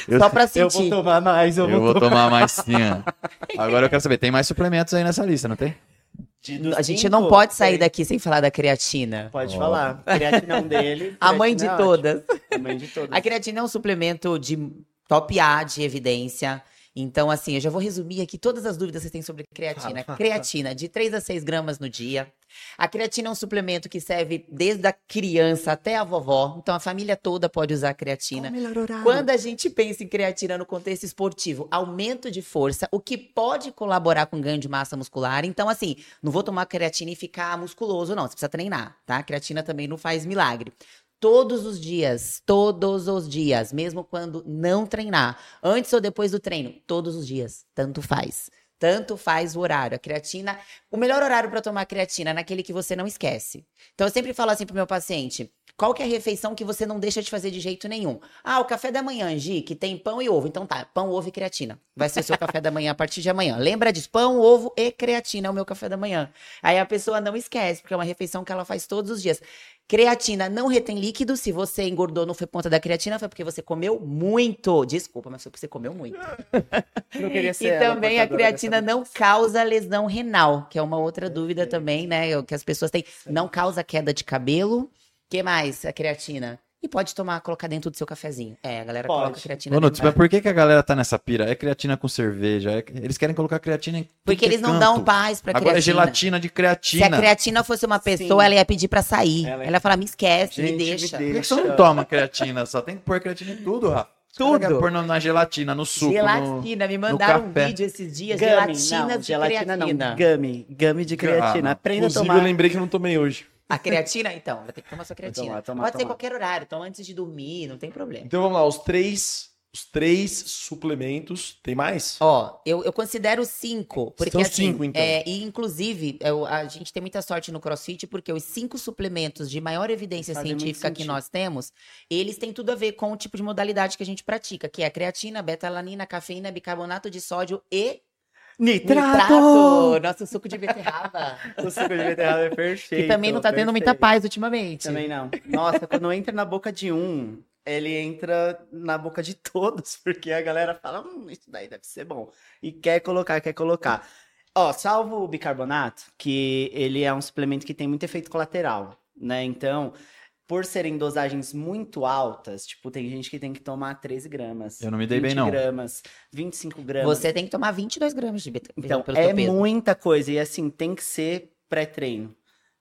Eu, Só pra Eu vou sentir. tomar mais, eu, eu vou vou tomar mais sim. ó. Agora eu quero saber, tem mais suplementos aí nessa lista, não tem? De- A gente cinco, não pode sair tem. daqui sem falar da creatina. Pode Ó. falar. Creatina é um dele. A mãe de creatina é todas. ótimo. A mãe de todas. A creatina é um suplemento de top A de evidência. Então, assim, eu já vou resumir aqui todas as dúvidas que vocês têm sobre creatina. Creatina, de 3 a 6 gramas no dia. A creatina é um suplemento que serve desde a criança até a vovó. Então, a família toda pode usar a creatina. Quando a gente pensa em creatina no contexto esportivo, aumento de força, o que pode colaborar com ganho de massa muscular. Então, assim, não vou tomar creatina e ficar musculoso, não. Você precisa treinar, tá? A creatina também não faz milagre. Todos os dias, todos os dias, mesmo quando não treinar, antes ou depois do treino, todos os dias, tanto faz. Tanto faz o horário. A creatina, o melhor horário para tomar creatina é naquele que você não esquece. Então eu sempre falo assim pro meu paciente: qual que é a refeição que você não deixa de fazer de jeito nenhum? Ah, o café da manhã, Gi, que tem pão e ovo. Então tá, pão, ovo e creatina. Vai ser o seu café da manhã a partir de amanhã. Lembra disso? Pão, ovo e creatina é o meu café da manhã. Aí a pessoa não esquece, porque é uma refeição que ela faz todos os dias. Creatina não retém líquido. Se você engordou, não foi por conta da creatina, foi porque você comeu muito. Desculpa, mas foi porque você comeu muito. Não queria ser E também a creatina não causa lesão renal, que é uma outra dúvida também, né? Que as pessoas têm. Não causa queda de cabelo. que mais a creatina? E pode tomar, colocar dentro do seu cafezinho. É, a galera Pode. coloca creatina Ô, do mas por que, que a galera tá nessa pira? É creatina com cerveja. é- Eles querem colocar creatina em Porque que é eles não canto. dão paz pra Agora é creatina. gelatina de Se a creatina. creatina fosse uma pessoa, Sim. ela ia pedir pra sair. Ela- Ela ia falar, me esquece, Gente, me me deixa. Por que, que você não toma creatina? Só tem que pôr creatina em tudo, Rafa. Caras Tudo. pôr na, na gelatina, no suco. no- Gelatina, me mandaram um café. vídeo esses dias, Gummy, gelatina não, de gelatina creatina. não, gummy, gummy de creatina. Ah, Aprenda a Inclusive, tomar. eu lembrei que eu não tomei hoje. A creatina, então, vai ter que tomar sua creatina. tomar, tomar, Pode ser tomar. qualquer horário, toma antes de dormir, não tem problema. Então vamos lá, os três, os três suplementos. Tem mais? Ó, eu, eu considero cinco, porque São assim, cinco, então. é, e inclusive, eu- a gente tem muita sorte no CrossFit, porque os cinco suplementos de maior evidência muito científica que nós temos, eles têm tudo a ver com o tipo de modalidade que a gente pratica, que é a creatina, betalanina, cafeína, bicarbonato de sódio e nitrato! Nosso suco de beterraba. O suco de beterraba é perfeito. que também não tá tendo muita perfeito. paz ultimamente. Também não. Nossa, quando entra na boca de um, ele entra na boca de todos, porque a galera fala, hum, isso daí deve ser bom. E quer colocar, quer colocar. Ó, salvo o bicarbonato, que ele é um suplemento que tem muito efeito colateral, né? Então, por serem dosagens muito altas, tipo, tem gente que tem que tomar 13 gramas. Eu não me dei bem, 20 não. gramas, 25 gramas. Você tem que tomar 22 gramas de beta Então, pelo é muita coisa. E assim, tem que ser pré-treino.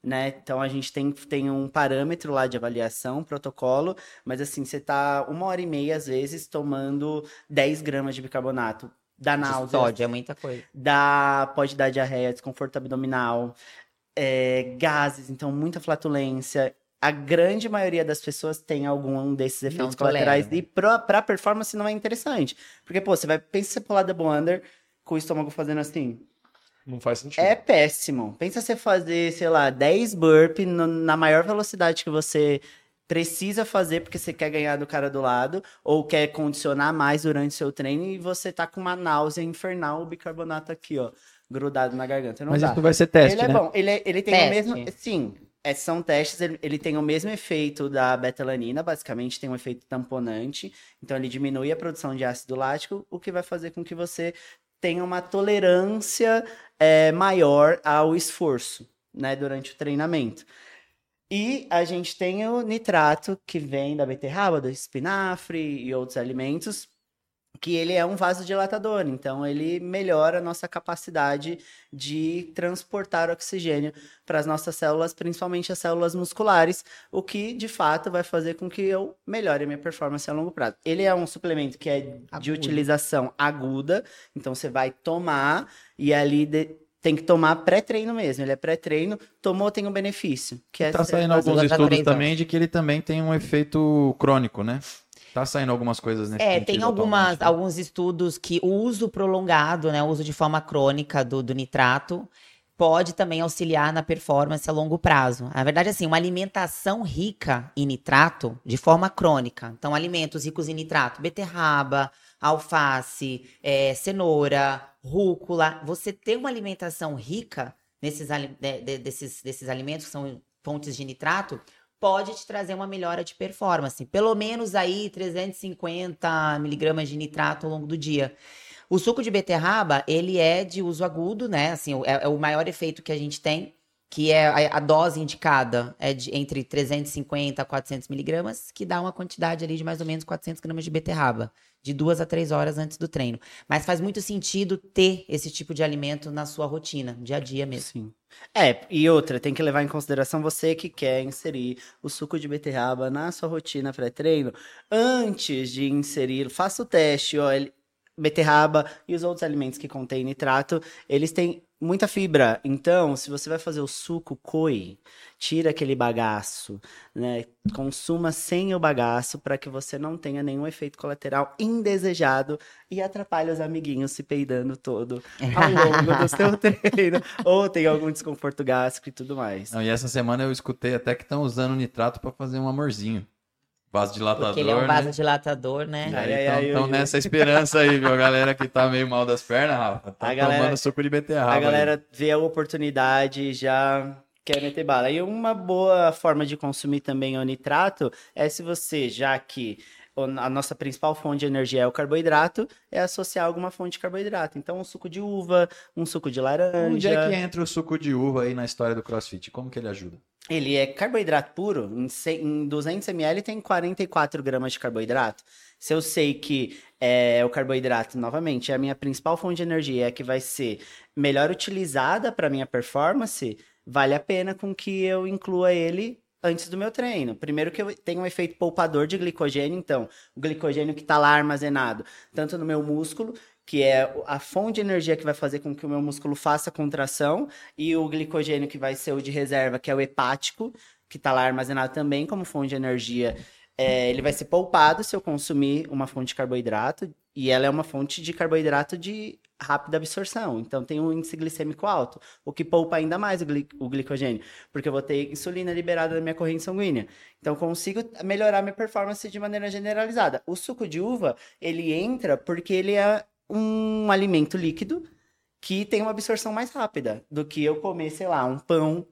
Né? Então a gente tem, tem um parâmetro lá de avaliação, protocolo, mas assim, você tá uma hora e meia, às vezes, tomando 10 gramas de bicarbonato. Dá náusea, sódio, é muita coisa. dá, pode dar diarreia, desconforto abdominal, é, gases, então muita flatulência. A grande maioria das pessoas tem algum desses efeitos colaterais e pra, pra performance não é interessante. Porque, pô, você vai, pensa você pular double under com o estômago fazendo assim. Não faz sentido. É péssimo. Pensa você fazer, sei lá, 10 burpee no- na maior velocidade que você precisa fazer porque você quer ganhar do cara do lado ou quer condicionar mais durante seu treino e você tá com uma náusea infernal, o bicarbonato aqui, ó, grudado na garganta. Não Mas dá. isso vai ser teste, ele é né? bom, ele, é- ele tem Teste. o mesmo. Sim, é, são testes, ele, ele tem o mesmo efeito da betalanina, basicamente tem um efeito tamponante, então ele diminui a produção de ácido lático, o que vai fazer com que você tenha uma tolerância é, maior ao esforço, né, durante o treinamento. E a gente tem o nitrato, que vem da beterraba, do espinafre e outros alimentos, que ele é um vasodilatador, então ele melhora a nossa capacidade de transportar oxigênio para as nossas células, principalmente as células musculares, o que de fato vai fazer com que eu melhore a minha performance a longo prazo. Ele é um suplemento que é de utilização aguda, então você vai tomar e ali de- tem que tomar pré-treino mesmo. Ele é pré-treino, tomou tem um benefício, que é Tá saindo alguns estudos três também de que ele também tem um efeito crônico, né? Tá saindo algumas coisas nesse É, tem algumas, atualmente, né? alguns estudos que o uso prolongado, né, o uso de forma crônica do, do nitrato, pode também auxiliar na performance a longo prazo. Na verdade, assim, uma alimentação rica em nitrato de forma crônica. Então, alimentos ricos em nitrato, beterraba, alface, é, cenoura, rúcula. Você ter uma alimentação rica nesses, de- de- desses, desses alimentos que são fontes de nitrato, pode te trazer uma melhora de performance. Pelo menos aí 350 miligramas de nitrato ao longo do dia. O suco de beterraba, ele é de uso agudo, né? Assim, é, é o maior efeito que a gente tem, que é a, a dose indicada é de entre 350 a 400 miligramas, que dá uma quantidade ali de mais ou menos 400 gramas de beterraba, de duas a três horas antes do treino. Mas faz muito sentido ter esse tipo de alimento na sua rotina, dia a dia mesmo. Sim. É, e outra, tem que levar em consideração você que quer inserir o suco de beterraba na sua rotina pré-treino. Antes de inserir, faça o teste, ele- beterraba e os outros alimentos que contêm nitrato, eles têm muita fibra. Então, se você vai fazer o suco, coe, tira aquele bagaço, né? Consuma sem o bagaço para que você não tenha nenhum efeito colateral indesejado e atrapalhe os amiguinhos se peidando todo ao longo do seu treino, ou tem algum desconforto gástrico e tudo mais. Não, e essa semana eu escutei até que estão usando nitrato pra fazer um amorzinho. Vasodilatador, Porque ele é um né? vasodilatador, né? E aí ai, nessa esperança aí, viu? A galera que tá meio mal das pernas, Rafa, tá A galera- tomando suco de beterraba. A aí. galera vê a oportunidade e já quer meter bala. E uma boa forma de consumir também o nitrato é se você, já que a nossa principal fonte de energia é o carboidrato, é associar alguma fonte de carboidrato. Então, um suco de uva, um suco de laranja. Onde é que entra o suco de uva aí na história do CrossFit? Como que ele ajuda? Ele é carboidrato puro, em, ce- em 200 ml tem 44 gramas de carboidrato. Se eu sei que é, o carboidrato, novamente, é a minha principal fonte de energia, é a que vai ser melhor utilizada para minha performance, vale a pena com que eu inclua ele antes do meu treino. Primeiro que eu tenho um efeito poupador de glicogênio, então, o glicogênio que está lá armazenado, tanto no meu músculo, que é a fonte de energia que vai fazer com que o meu músculo faça contração, e o glicogênio que vai ser o de reserva, que é o hepático, que está lá armazenado também como fonte de energia. É, ele vai ser poupado se eu consumir uma fonte de carboidrato, e ela é uma fonte de carboidrato de rápida absorção, então tem um índice glicêmico alto, o que poupa ainda mais o, gli- o glicogênio, porque eu vou ter insulina liberada na minha corrente sanguínea. Então, eu consigo melhorar minha performance de maneira generalizada. O suco de uva, ele entra porque ele é um alimento líquido que tem uma absorção mais rápida do que eu comer, sei lá, um pão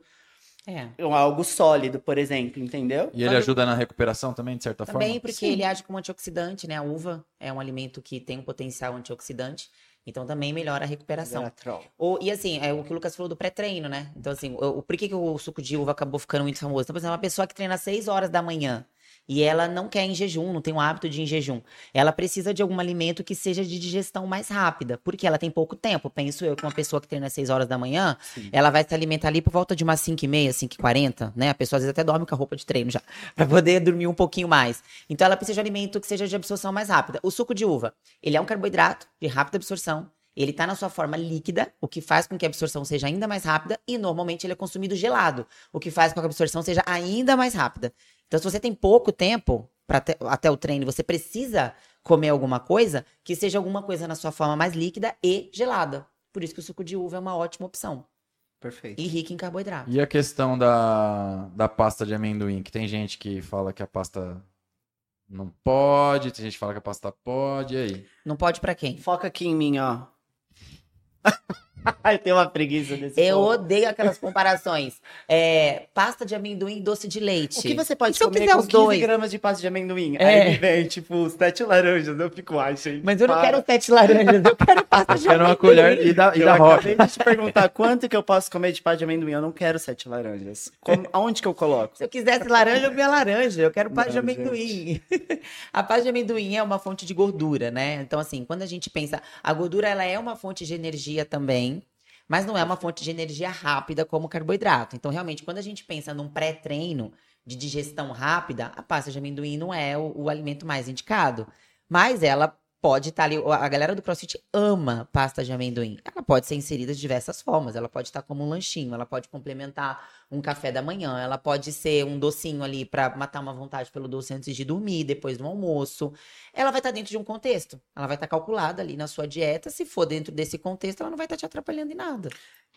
É. ou algo sólido, por exemplo, entendeu? E ele ajuda na recuperação também, de certa Também forma? porque Sim. ele age como antioxidante, né? A uva é um alimento que tem um potencial antioxidante, então também melhora a recuperação. Resveratrol. O, e assim, é o que o Lucas falou do pré-treino, né? Então, assim, o, o- por que, que o suco de uva acabou ficando muito famoso? Então, por exemplo, uma pessoa que treina às 6 horas da manhã e ela não quer em jejum, não tem o hábito de ir em jejum. Ela precisa de algum alimento que seja de digestão mais rápida, porque ela tem pouco tempo. Penso eu que uma pessoa que treina às 6 horas da manhã, ela vai se alimentar ali por volta de umas 5 e meia, 5 e 40, né? A pessoa às vezes até dorme com a roupa de treino já, pra poder dormir um pouquinho mais. Então ela precisa de alimento que seja de absorção mais rápida. O suco de uva, ele é um carboidrato de rápida absorção, ele tá na sua forma líquida, o que faz com que a absorção seja ainda mais rápida, e normalmente ele é consumido gelado, o que faz com que a absorção seja ainda mais rápida. Então, se você tem pouco tempo para até, até o treino, você precisa comer alguma coisa que seja alguma coisa na sua forma mais líquida e gelada. Por isso que o suco de uva é uma ótima opção. Perfeito. e rica em carboidrato. E a questão da, da pasta de amendoim, que tem gente que fala que a pasta não pode, tem gente que fala que a pasta pode, e aí? Não pode pra quem? Foca aqui em mim, ó. Ai, tem uma preguiça desse Eu povo. odeio aquelas comparações. É, pasta de amendoim e doce de leite. O que você pode E se eu comer quiser com os 15 dois? gramas de pasta de amendoim? É. Aí me vem, tipo, sete laranjas. Eu fico, ai, gente. Mas eu não para. quero sete laranjas, eu quero pasta de Eu quero uma amendoim. colher e da, e Eu da rocha. acabei de te perguntar quanto que eu posso comer de pasta de amendoim. Eu não quero sete laranjas. Como- aonde que eu coloco? Se eu quisesse laranja, eu via laranja. Eu quero pasta de amendoim. a pasta de amendoim é uma fonte de gordura, né? Então, assim, quando a gente pensa, a gordura ela é uma fonte de energia também, mas não é uma fonte de energia rápida como o carboidrato. Então, realmente, quando a gente pensa num pré-treino de digestão rápida, a pasta de amendoim não é o, o alimento mais indicado. Mas ela pode estar ali. A galera do CrossFit ama pasta de amendoim. Ela pode ser inserida de diversas formas. Ela pode estar como um lanchinho, ela pode complementar um café da manhã, ela pode ser um docinho ali pra matar uma vontade pelo doce antes de dormir, depois do almoço. Ela vai estar dentro de um contexto. Ela vai estar calculada ali na sua dieta. Se for dentro desse contexto, ela não vai estar te atrapalhando em nada.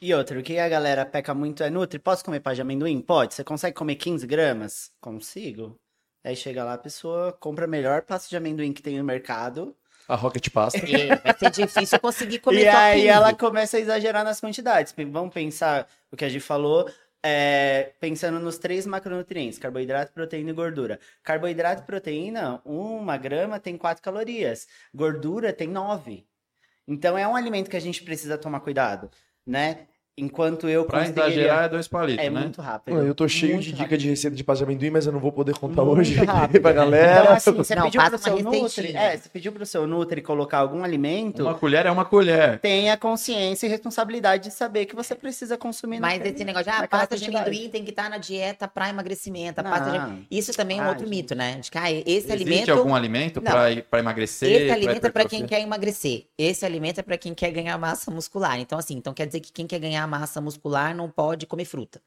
E outro, o que a galera peca muito é Nutri. Posso comer pasta de amendoim? Pode. Você consegue comer 15 gramas? Consigo. Aí chega lá, a pessoa compra a melhor pasta de amendoim que tem no mercado. A Rocket Pasta. E vai ser difícil conseguir comer e aí 15. ela começa a exagerar nas quantidades. Vamos pensar o que a gente falou, é, pensando nos três macronutrientes: carboidrato, proteína e gordura. Carboidrato e proteína, uma grama tem 4 calorias. Gordura tem 9. Então é um alimento que a gente precisa tomar cuidado, né? Enquanto eu Pra conseguiria- exagerar é dois palitos, É né? muito rápido. Eu tô cheio muito de rápido. dica de receita de pasta de amendoim, mas eu não vou poder contar Muito hoje aqui rápido. pra galera. Então, assim, você Não, pediu pro seu Nutri, é, você pediu pro seu Nutri colocar algum alimento, Uma colher é uma colher. tenha consciência e responsabilidade de saber que você precisa consumir Mas esse negócio de ah, pasta de amendoim tem que estar na dieta para emagrecimento. A pasta de... Isso também é um Ah, outro gente. mito, né? De que ah, esse Existe alimento. algum alimento pra emagrecer? Esse alimento é para quem quer emagrecer. Esse alimento é para quem quer ganhar massa muscular. Então, assim, então quer dizer que quem quer ganhar massa muscular não pode comer fruta.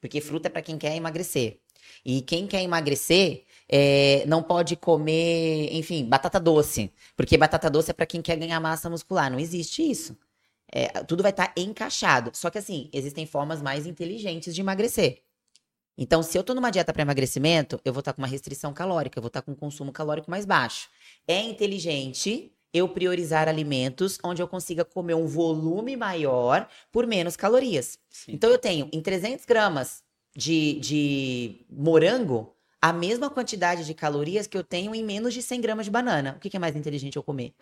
Porque fruta é para quem quer emagrecer. E quem quer emagrecer é, não pode comer, enfim, batata doce. Porque batata doce é para quem quer ganhar massa muscular. Não existe isso. É, tudo vai estar encaixado. Só que, assim, existem formas mais inteligentes de emagrecer. Então, se eu tô numa dieta para emagrecimento, eu vou estar com uma restrição calórica, eu vou estar com um consumo calórico mais baixo. É inteligente eu priorizar alimentos onde eu consiga comer um volume maior por menos calorias. Sim. Então, eu tenho em 300 gramas de, de morango a mesma quantidade de calorias que eu tenho em menos de 100 gramas de banana. O que que é mais inteligente eu comer?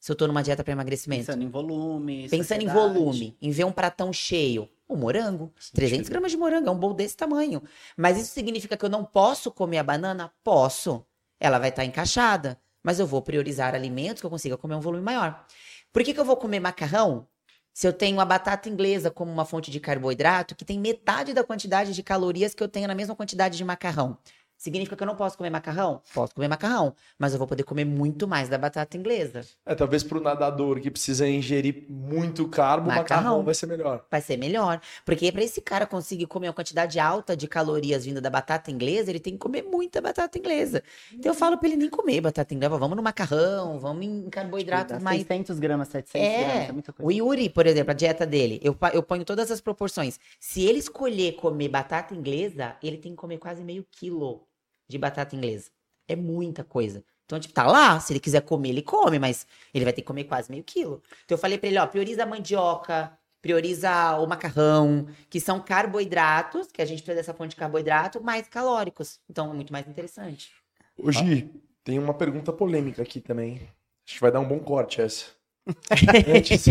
Se eu tô numa dieta para emagrecimento. Pensando em volume. Pensando em volume, em ver um pratão cheio. O morango, 300 gramas de morango, é um bowl desse tamanho. Mas isso significa que eu não posso comer a banana? Posso. Ela vai estar encaixada. Mas eu vou priorizar alimentos que eu consiga comer um volume maior. Por que, que eu vou comer macarrão? Se eu tenho a batata inglesa como uma fonte de carboidrato, que tem metade da quantidade de calorias que eu tenho na mesma quantidade de macarrão. Significa que eu não posso comer macarrão? Posso comer macarrão, mas eu vou poder comer muito mais da batata inglesa. É, talvez pro nadador que precisa ingerir muito carbo, o Macarrão. macarrão vai ser melhor. vai ser melhor. Porque para esse cara conseguir comer uma quantidade alta de calorias vindo da batata inglesa, ele tem que comer muita batata inglesa. Então eu falo para ele nem comer batata inglesa, vamos no macarrão, vamos em carboidratos Dá mais 600 gramas, 700 gramas, é, é muita o coisa. Yuri, por exemplo, a dieta dele, eu, eu ponho todas as proporções. Se ele escolher comer batata inglesa, ele tem que comer quase meio quilo de batata inglesa. É muita coisa. Então, tipo, tá lá, se ele quiser comer, ele come, mas ele vai ter que comer quase meio quilo. Então eu falei pra ele, ó, prioriza a mandioca, prioriza o macarrão, que são carboidratos, que a gente precisa dessa fonte de carboidrato, mais calóricos. Então é muito mais interessante. Ô, Gi, tem uma pergunta polêmica aqui também. Acho que vai dar um bom corte essa. antes,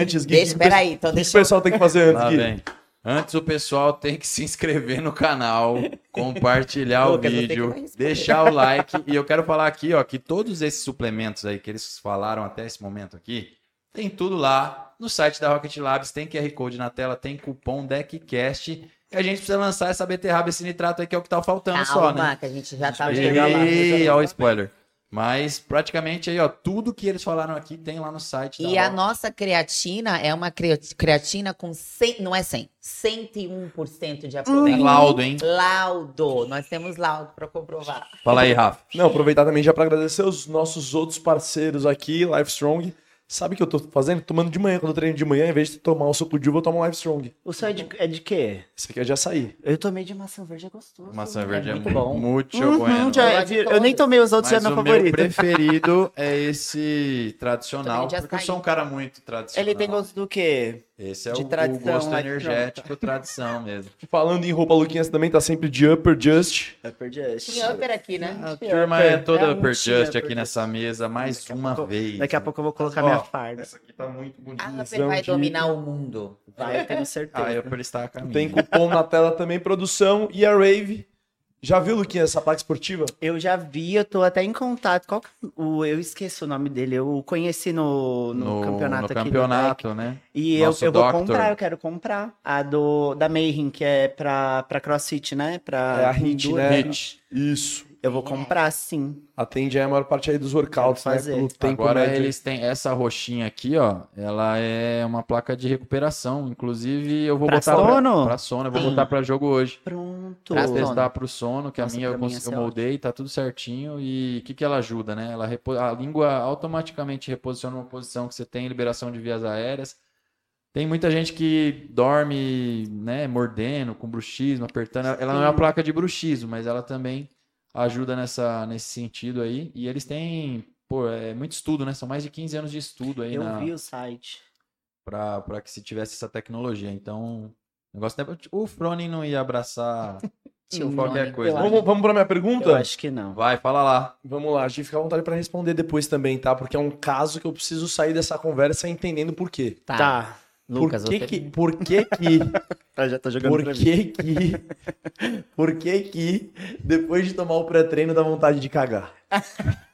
antes Gui, Deixa, o que peraí, então que o deixa eu... pessoal tem que fazer antes, Gui? vem. Antes o pessoal tem que se inscrever no canal, compartilhar o vídeo, deixar o like. E eu quero falar aqui, ó, que todos esses suplementos aí que eles falaram até esse momento aqui, tem tudo lá no site da Rocket Labs, tem QR Code na tela, tem cupom DECCAST. E a gente precisa lançar essa beterraba, esse nitrato aí que é o que tá faltando só, né? Calma, que a gente já tá chegar lá. E ó, o spoiler. Mas praticamente aí, ó, tudo que eles falaram aqui tem lá no site. E da a nossa creatina é uma crea- creatina com 100, não é 100, 101% de aproveitamento. Tem laudo, hein? Laudo. Nós temos laudo para comprovar. Fala aí, Rafa. Não, aproveitar também já para agradecer os nossos outros parceiros aqui, Livestrong. Sabe o que eu tô fazendo? Tomando de manhã. Quando eu treino de manhã, em vez de tomar um suco de uva, eu tomo um Live Strong. O seu é de, é de quê? Esse aqui é de açaí. Eu tomei de maçã verde, é gostoso. Maçã verde é, muito muito bom. Muito Uhum, bueno. já- eu, eu nem tomei os outros, já é Mas meu o meu favorito. preferido é esse tradicional, porque eu sou um cara muito tradicional. Ele tem gosto do quê? Esse é de o, o tradição, gosto mas energético, tradição mesmo. Falando em roupa, Luquinhas também tá sempre de Upper Just. Upper Just. Tinha upper aqui, né? A turma é toda É upper just upper aqui nessa mesa, mais uma vez. Daqui a pouco eu vou colocar Ó, minha farda. Essa aqui tá muito bonita. A upper vai dominar o mundo. Vai, eu tenho certeza. A Ah, upper está a caminho. Tem cupom na tela também, produção. E a Rave. Já viu, Luquinhas, essa placa esportiva? Eu já vi, eu tô até em contato. Qual que é o, eu esqueço o nome dele. Eu o conheci no, no, campeonato no aqui. campeonato, né? E eu, Nosso eu vou doctor. comprar, eu quero comprar. A do da Mayhem, que é pra, pra CrossFit, né? Pra É a Hit, né? Hit. Isso. Eu vou comprar, sim. Atende aí a maior parte aí dos workouts, Quero né? fazer. Pelo tempo Agora médio. eles têm essa roxinha aqui, ó. Ela é uma placa de recuperação. Inclusive, eu vou Pra botar sono? Pra, pra sono. Eu vou botar pra jogo hoje. Pronto. Pra sono. testar pro sono, que Nossa, a minha eu, cons- ia eu moldei, tá tudo certinho. E o que, que ela ajuda, né? Ela repo- A língua automaticamente reposiciona uma posição que você tem liberação de vias aéreas. Tem muita gente que dorme, né, mordendo, com bruxismo, apertando. Ela não é uma Sim. placa de bruxismo, mas ela também ajuda nessa, nesse sentido aí. E eles têm, pô, é muito estudo, né? São mais de 15 anos de estudo aí Eu na, vi o site. pra, pra que se tivesse essa tecnologia. Então, o negócio é... O Fronin não ia abraçar qualquer coisa. Eu? Vamos, vamos pra minha pergunta? Eu acho que não. Vai, fala lá. Vamos lá, a gente fica à vontade pra responder depois também, tá? Porque é um caso que eu preciso sair dessa conversa entendendo por quê. Tá. Tá. Lucas, por que você... que, por que que, Eu já tô por que que, por que que depois de tomar o pré-treino dá vontade de cagar?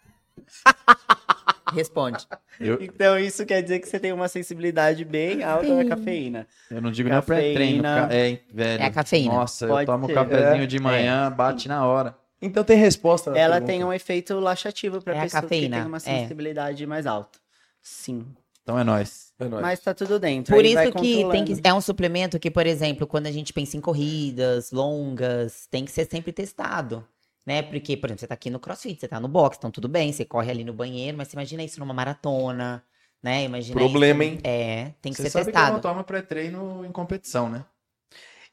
Responde. Eu, Então isso quer dizer que você tem uma sensibilidade bem alta na cafeína. eu não digo nem Cafeína. pré-treino. ca- É, velho. É a cafeína. Nossa, eu Pode tomo um cafezinho É. de manhã, bate na hora. Então tem resposta Ela pergunta. tem um efeito laxativo para É a pessoas cafeína, que têm uma é. sensibilidade mais alta. Sim. Então é nóis. É nóis. Mas tá tudo dentro. Por aí vai isso que tem que é um suplemento que, por exemplo, quando a gente pensa em corridas longas, tem que ser sempre testado. Né? Porque, por exemplo, você tá aqui no CrossFit, você tá no box, então tudo bem, você corre ali no banheiro, mas você imagina isso numa maratona, né? Imagina Problema, isso- hein? É, tem que Você ser sabe que eu não testado. tomo pré-treino em competição, né?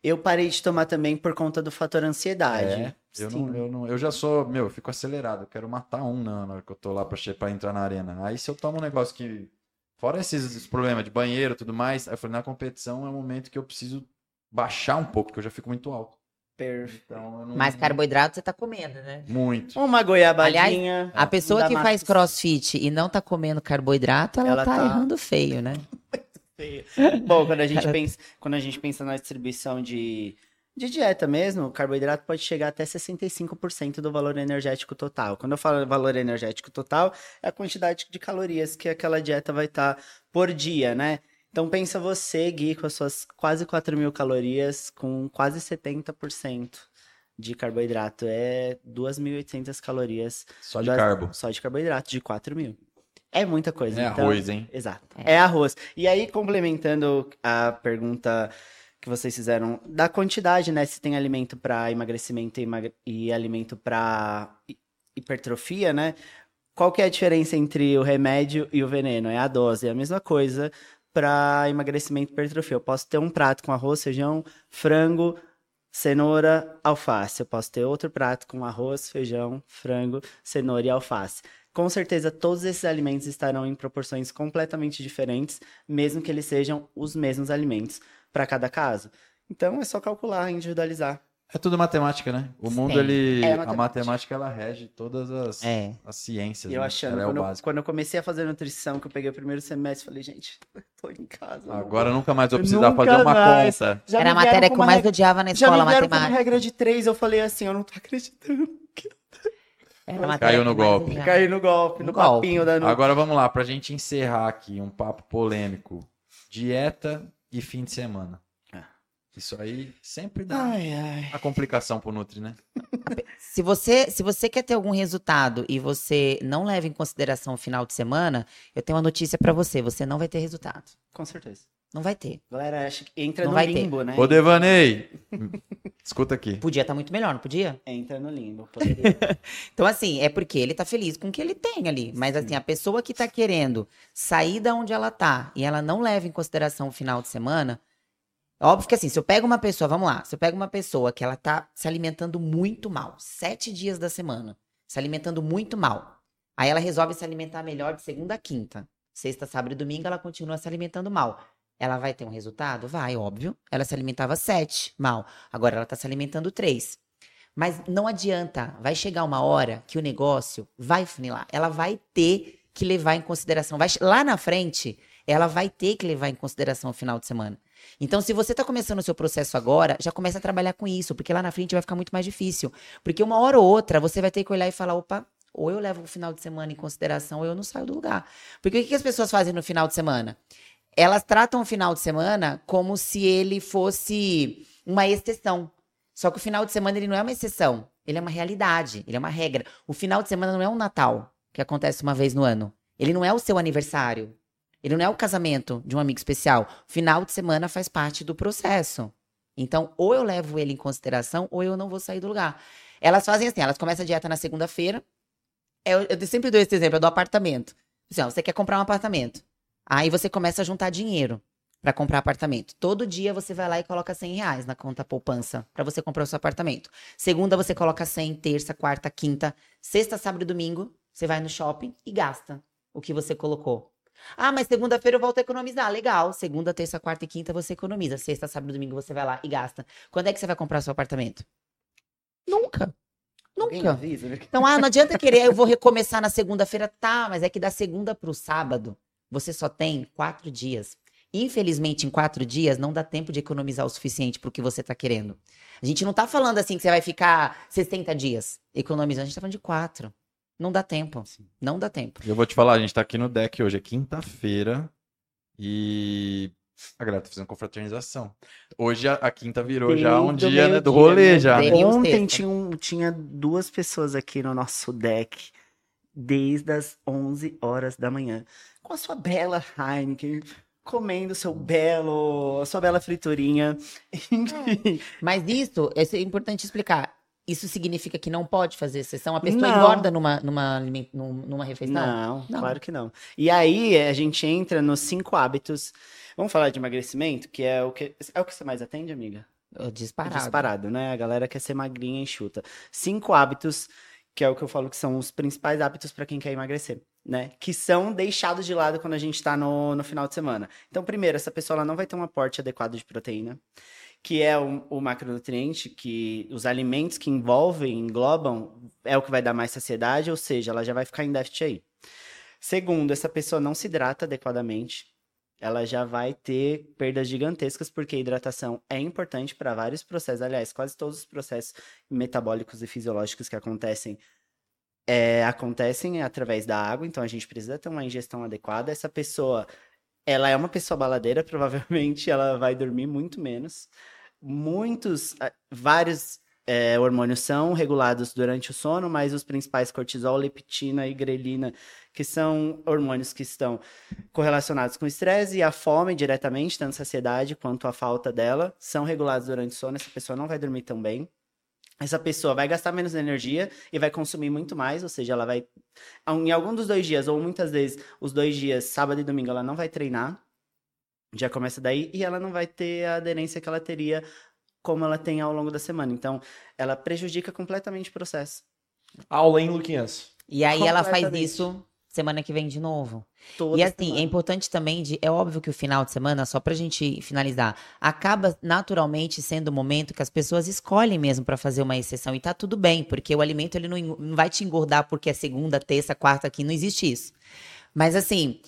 Eu parei de tomar também por conta do fator ansiedade. É, eu, não, eu, não, eu já sou, meu, eu fico acelerado. Eu quero matar um na na hora que eu tô lá pra, pra entrar na arena. Aí se eu tomo um negócio que. Fora esses, esses problemas de banheiro e tudo mais, aí eu falei, na competição é o momento que eu preciso baixar um pouco, porque eu já fico muito alto. Perfeito. Então não. Mas carboidrato você tá comendo, né? Muito. Uma goiabadinha. A pessoa que faz crossfit e não tá comendo carboidrato, ela, Ela tá, tá- errando feio, né? Bom, quando a gente pensa, quando a gente pensa na distribuição de, de dieta mesmo, o carboidrato pode chegar até 65% do valor energético total. Quando eu falo valor energético total, é a quantidade de calorias que aquela dieta vai estar por dia, né? Então pensa você, Gui, com as suas quase 4 mil calorias, com quase 70% de carboidrato. É 2.800 calorias Só de das- carbo. Só de carboidrato, de 4 mil. É muita coisa. É então- arroz, hein? Exato. É. arroz. E aí, complementando a pergunta que vocês fizeram da quantidade, né? Se tem alimento para emagrecimento e, emagre- e alimento para hipertrofia, né? Qual que é a diferença entre o remédio e o veneno? É a dose. É a mesma coisa para emagrecimento e hipertrofia. Eu posso ter um prato com arroz, feijão, frango, cenoura, alface. Eu posso ter outro prato com arroz, feijão, frango, cenoura e alface. Com certeza, todos esses alimentos estarão em proporções completamente diferentes, mesmo que eles sejam os mesmos alimentos para cada caso. Então, é só calcular, individualizar. É tudo matemática, né? O mundo, Sim. ele. É a matemática. matemática, ela rege todas as, É. as ciências. E eu né? achando, é quando, eu, básico. quando eu comecei a fazer nutrição, que eu peguei o primeiro semestre, falei, gente, eu tô em casa. Agora nunca mais vou precisar nunca fazer uma mais. conta. Já Era a matéria que eu mais regra- odiava na Já escola, me vieram com uma matemática. regra de três, eu falei assim, eu não tô acreditando. Era a matéria Caiu no golpe. Caí no golpe, no No golpe. papinho da nu- Agora vamos lá, pra gente encerrar aqui um papo polêmico. Dieta e fim de semana. Ah. Isso aí sempre dá Ai, ai. a complicação pro Nutri, né? Se você, se você quer ter algum resultado e você não leva em consideração o final de semana, eu tenho uma notícia pra você, você não vai ter resultado. Com certeza. Não vai ter. Galera acha que entra Não no vai ter. limbo, né? Ô, Devanei, escuta aqui. Podia estar muito melhor, não podia? Entra no limbo. poderia. Então, assim, é porque ele tá feliz com o que ele tem ali. Mas, assim, a pessoa que tá querendo sair da onde ela tá e ela não leva em consideração o final de semana. Óbvio que, assim, se eu pego uma pessoa, vamos lá, se eu pego uma pessoa que ela tá se alimentando muito mal, sete dias da semana, se alimentando muito mal. Aí ela resolve se alimentar melhor de segunda a quinta. Sexta, sábado e domingo ela continua se alimentando mal. Ela vai ter um resultado? Vai, óbvio. Ela se alimentava sete mal. Agora ela tá se alimentando três. Mas não adianta. Vai chegar uma hora que o negócio vai funilar. Ela vai ter que levar em consideração. Vai, lá na frente, ela vai ter que levar em consideração o final de semana. Então, se você tá começando o seu processo agora, já começa a trabalhar com isso, porque lá na frente vai ficar muito mais difícil. Porque uma hora ou outra, você vai ter que olhar e falar, opa, ou eu levo o final de semana em consideração, ou eu não saio do lugar. Porque o que as pessoas fazem no final de semana? Elas tratam o final de semana como se ele fosse uma exceção. Só que o final de semana ele não é uma exceção, ele é uma realidade, ele é uma regra. O final de semana não é um Natal, que acontece uma vez no ano. Ele não é o seu aniversário. Ele não é o casamento de um amigo especial. O final de semana faz parte do processo. Então, ou eu levo ele em consideração, ou eu não vou sair do lugar. Elas fazem assim, elas começam a dieta na segunda-feira. Eu, eu sempre dou esse exemplo, é do apartamento. Assim, ó, você quer comprar um apartamento. Aí você começa a juntar dinheiro para comprar apartamento. Todo dia você vai lá e coloca 100 reais na conta poupança para você comprar o seu apartamento. Segunda você coloca 100, terça, quarta, quinta, sexta, sábado e domingo você vai no shopping e gasta o que você colocou. Ah, mas segunda-feira eu volto a economizar. Legal. Segunda, terça, quarta e quinta você economiza. Sexta, sábado e domingo você vai lá e gasta. Quando é que você vai comprar seu apartamento? Nunca. Nunca. avisa, né? Então, ah, não adianta querer, eu vou recomeçar na segunda-feira. Tá, mas é que da segunda pro sábado, você só tem quatro dias. Infelizmente, em quatro dias, não dá tempo de economizar o suficiente pro que você tá querendo. A gente não tá falando assim que você vai ficar 60 dias economizando, a gente tá falando de quatro. Não dá tempo. Não dá tempo. Eu vou te falar, a gente tá aqui no deck hoje, é quinta-feira, e a galera tá fazendo confraternização. Hoje a, a quinta virou já um o dia né, do rolê né? já. Ontem tinha, um- tinha duas pessoas aqui no nosso deck, desde as 11 horas da manhã, com a sua bela Heineken, comendo seu belo, a sua bela friturinha. Enfim, Mas isso, isso é importante explicar. Isso significa que não pode fazer exceção? A pessoa Não. engorda numa, numa, numa refeição? não, Não. claro que não. E aí a gente entra nos cinco hábitos. Vamos falar de emagrecimento, que é o que é o que você mais atende, amiga? Disparado. Disparado, né? A galera quer ser magrinha e enxuta. Cinco hábitos, que é o que eu falo que são os principais hábitos para quem quer emagrecer, né? Que são deixados de lado quando a gente tá no, no final de semana. Então, primeiro, essa pessoa não vai ter um aporte adequado de proteína, que é o, o macronutriente, que os alimentos que envolvem, englobam, é o que vai dar mais saciedade, ou seja, ela já vai ficar em déficit aí. Segundo, essa pessoa não se hidrata adequadamente ela já vai ter perdas gigantescas, porque a hidratação é importante para vários processos. Aliás, quase todos os processos metabólicos e fisiológicos que acontecem é, acontecem através da água, então a gente precisa ter uma ingestão adequada. Essa pessoa, ela é uma pessoa baladeira, provavelmente ela vai dormir muito menos. Muitos, ah, vários é, hormônios são regulados durante o sono, mas os principais, cortisol, leptina e grelina, que são hormônios que estão correlacionados com o estresse e a fome diretamente, tanto saciedade quanto a falta dela, são regulados durante o sono. Essa pessoa não vai dormir tão bem. Essa pessoa vai gastar menos energia e vai consumir muito mais, ou seja, ela vai. Em algum dos dois dias, ou muitas vezes, os dois dias, sábado e domingo, ela não vai treinar. Já começa daí, e ela não vai ter a aderência que ela teria como ela tem ao longo da semana. Então, ela prejudica completamente o processo. Aula, hein, Luquinhas? E aí ela faz isso semana que vem de novo. Toda e assim, semana. é importante também de. É óbvio que o final de semana, só pra gente finalizar, acaba naturalmente sendo o momento que as pessoas escolhem mesmo pra fazer uma exceção. E tá tudo bem, porque o alimento ele não, não vai te engordar porque é segunda, terça, quarta aqui, não existe isso. Mas assim,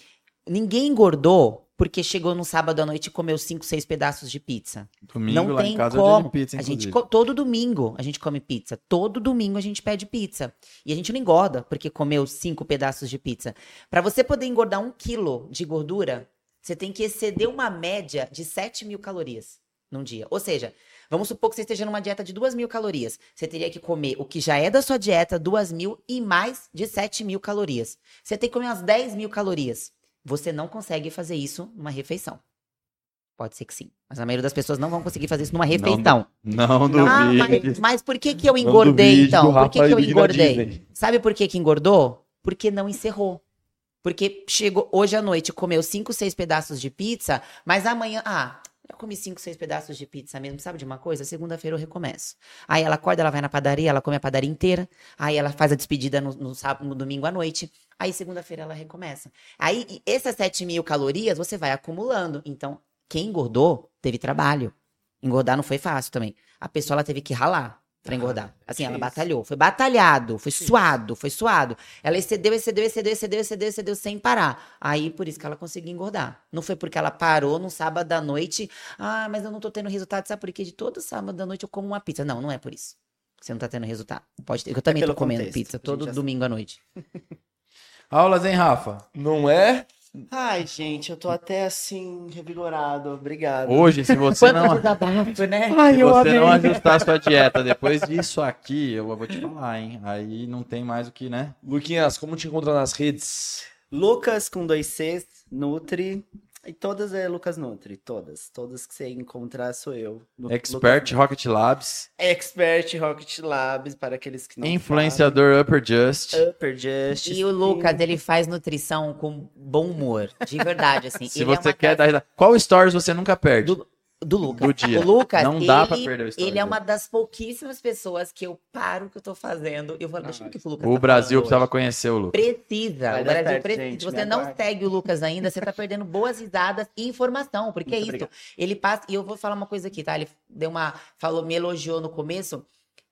ninguém engordou porque chegou no sábado à noite e comeu cinco, seis pedaços de pizza. Domingo não lá tem em casa é como. de pizza, a gente todo domingo a gente come pizza. Todo domingo a gente pede pizza. E a gente não engorda porque comeu cinco pedaços de pizza. Pra você poder engordar um quilo de gordura, você tem que exceder uma média de 7 mil calorias num dia. Ou seja, vamos supor que você esteja numa dieta de 2 mil calorias. Você teria que comer o que já é da sua dieta, 2 mil e mais de 7 mil calorias. Você tem que comer umas 10 mil calorias. Você não consegue fazer isso numa refeição. Pode ser que sim. Mas a maioria das pessoas não vão conseguir fazer isso numa refeição. Não Ah, duvide. mas, mas por que, que eu Não engordei, então? Por que, que eu engordei? Sabe por que, que engordou? Porque não encerrou. Porque chegou hoje à noite, comeu cinco, seis pedaços de pizza, mas amanhã. Ah, eu comi cinco, seis pedaços de pizza mesmo. Sabe de uma coisa? Segunda-feira eu recomeço. Aí ela acorda, ela vai na padaria, ela come a padaria inteira. Aí ela faz a despedida no, no sábado, no domingo à noite. Aí segunda-feira ela recomeça. Aí essas 7 mil calorias você vai acumulando. Então, quem engordou teve trabalho. Engordar não foi fácil também. A pessoa ela teve que ralar pra engordar. Assim, ela batalhou. Foi batalhado, foi suado, foi suado. Ela excedeu, excedeu, excedeu, excedeu, excedeu, excedeu sem parar. Aí, por isso que ela conseguiu engordar. Não foi porque ela parou no sábado da noite. Ah, mas eu não tô tendo resultado. Sabe por quê? De todo sábado da noite eu como uma pizza. Não, não é por isso. Você não tá tendo resultado. Pode ter. Eu também tô pelo comendo contexto, pizza todo domingo à noite. Aulas, hein, Rafa? Não é? Ai, gente, eu tô até assim, revigorado. Obrigado. Hoje, se você não, desabafo, né? se você não ajustar a sua dieta depois disso aqui, eu vou te falar, hein? Aí não tem mais o que, né? Luquinhas, como te encontrar nas redes? Lucas com dois Cs, Nutri. E todas é Lucas Nutri, todas. Todas que você encontrar sou eu. Expert Lucas- Rocket Labs, Expert Rocket Labs, para aqueles que não influenciador Upper Just. Upper Justice. E o Lucas, ele faz nutrição com bom humor. De verdade, assim. Se Ele é você uma quer dar. Qual stories você nunca perde? Do, do Lucas. Do dia. O Lucas, Não dá ele, pra perder o story ele é uma das pouquíssimas pessoas que eu paro o que eu tô fazendo. Eu falo, deixa eu ver o que o Lucas O tá Brasil precisava hoje. conhecer o Lucas. Precisa. Vai o Brasil certo, precisa. gente, Se você não aguarde. segue o Lucas ainda, você tá perdendo boas risadas e informação. Porque é Muito isso. obrigado. Ele passa. E eu vou falar uma coisa aqui, tá? Ele deu uma. Falou, me elogiou no começo.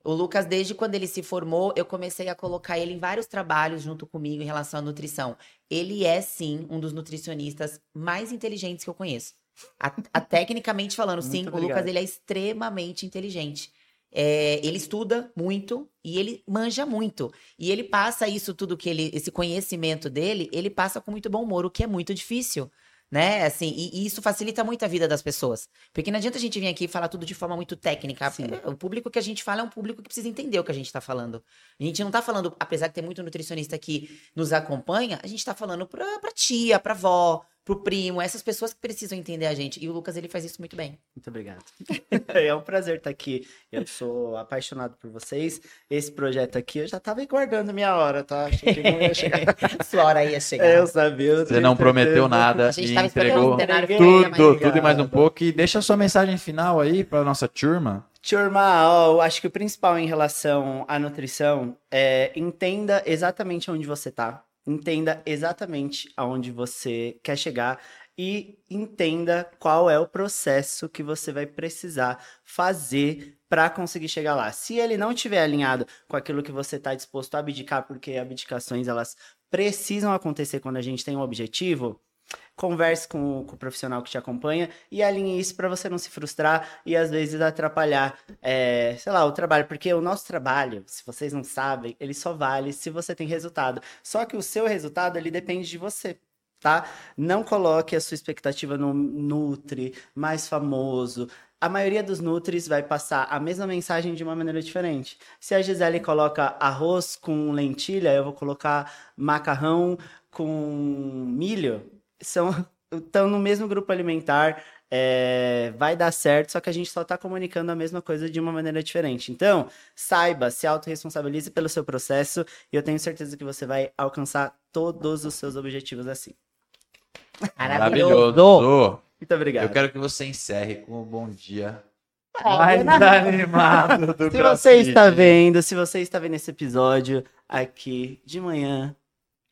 O Lucas, desde quando ele se formou, eu comecei a colocar ele em vários trabalhos junto comigo em relação à nutrição. Ele é, sim, um dos nutricionistas mais inteligentes que eu conheço. A, a- tecnicamente falando, sim, o Lucas ele é extremamente inteligente. É, ele estuda muito e ele manja muito. E ele passa isso tudo que ele, esse conhecimento dele, ele passa com muito bom humor, o que é muito difícil. Né, assim, e, e isso facilita muito a vida das pessoas. Porque não adianta a gente vir aqui e falar tudo de forma muito técnica. Sim. É, O público que a gente fala é um público que precisa entender o que a gente tá falando. A gente não tá falando, apesar de ter muito nutricionista que nos acompanha, a gente tá falando pra, pra tia, pra avó, pro primo, essas pessoas que precisam entender a gente. E o Lucas, ele faz isso muito bem. Muito obrigado. é um prazer estar aqui. Eu sou apaixonado por vocês. Esse projeto aqui, eu já tava guardando minha hora, tá? Achei que não ia chegar. Sua hora ia chegar. É, eu sabia. eu Você não prometeu certeza. nada A gente e entregou Tudo, tudo, tudo e mais um pouco. E deixa a sua mensagem final aí pra nossa turma. Turma, eu acho que o principal em relação à nutrição é entenda exatamente onde você tá. Entenda exatamente aonde você quer chegar e entenda qual é o processo que você vai precisar fazer para conseguir chegar lá. Se ele não estiver alinhado com aquilo que você está disposto a abdicar, porque abdicações elas precisam acontecer quando a gente tem um objetivo, converse com, com o profissional que te acompanha e alinhe isso para você não se frustrar e às vezes atrapalhar, é, sei lá, o trabalho. Porque o nosso trabalho, se vocês não sabem, ele só vale se você tem resultado. Só que o seu resultado, ele depende de você. Tá? Não coloque a sua expectativa no Nutri mais famoso. A maioria dos Nutris vai passar a mesma mensagem de uma maneira diferente. Se a Gisele coloca arroz com lentilha, eu vou colocar macarrão com milho. São estão no mesmo grupo alimentar, é, vai dar certo, só que a gente só está comunicando a mesma coisa de uma maneira diferente. Então, saiba, se autorresponsabilize pelo seu processo e eu tenho certeza que você vai alcançar todos os seus objetivos assim. Maravilhoso. Muito obrigado. Eu quero que você encerre com um bom dia mais Renato, animado do Se você está vendo, se você está vendo esse episódio aqui de manhã,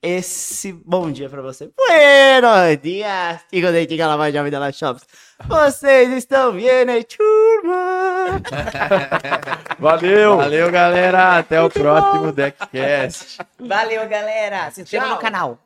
esse bom dia para você. Buenos dias, chicos de chica la Jovem de Shops. Vocês estão vendo, aí, turma? Valeu! Valeu, galera. Até o próximo Deckcast. Valeu, galera. Se inscreva no canal.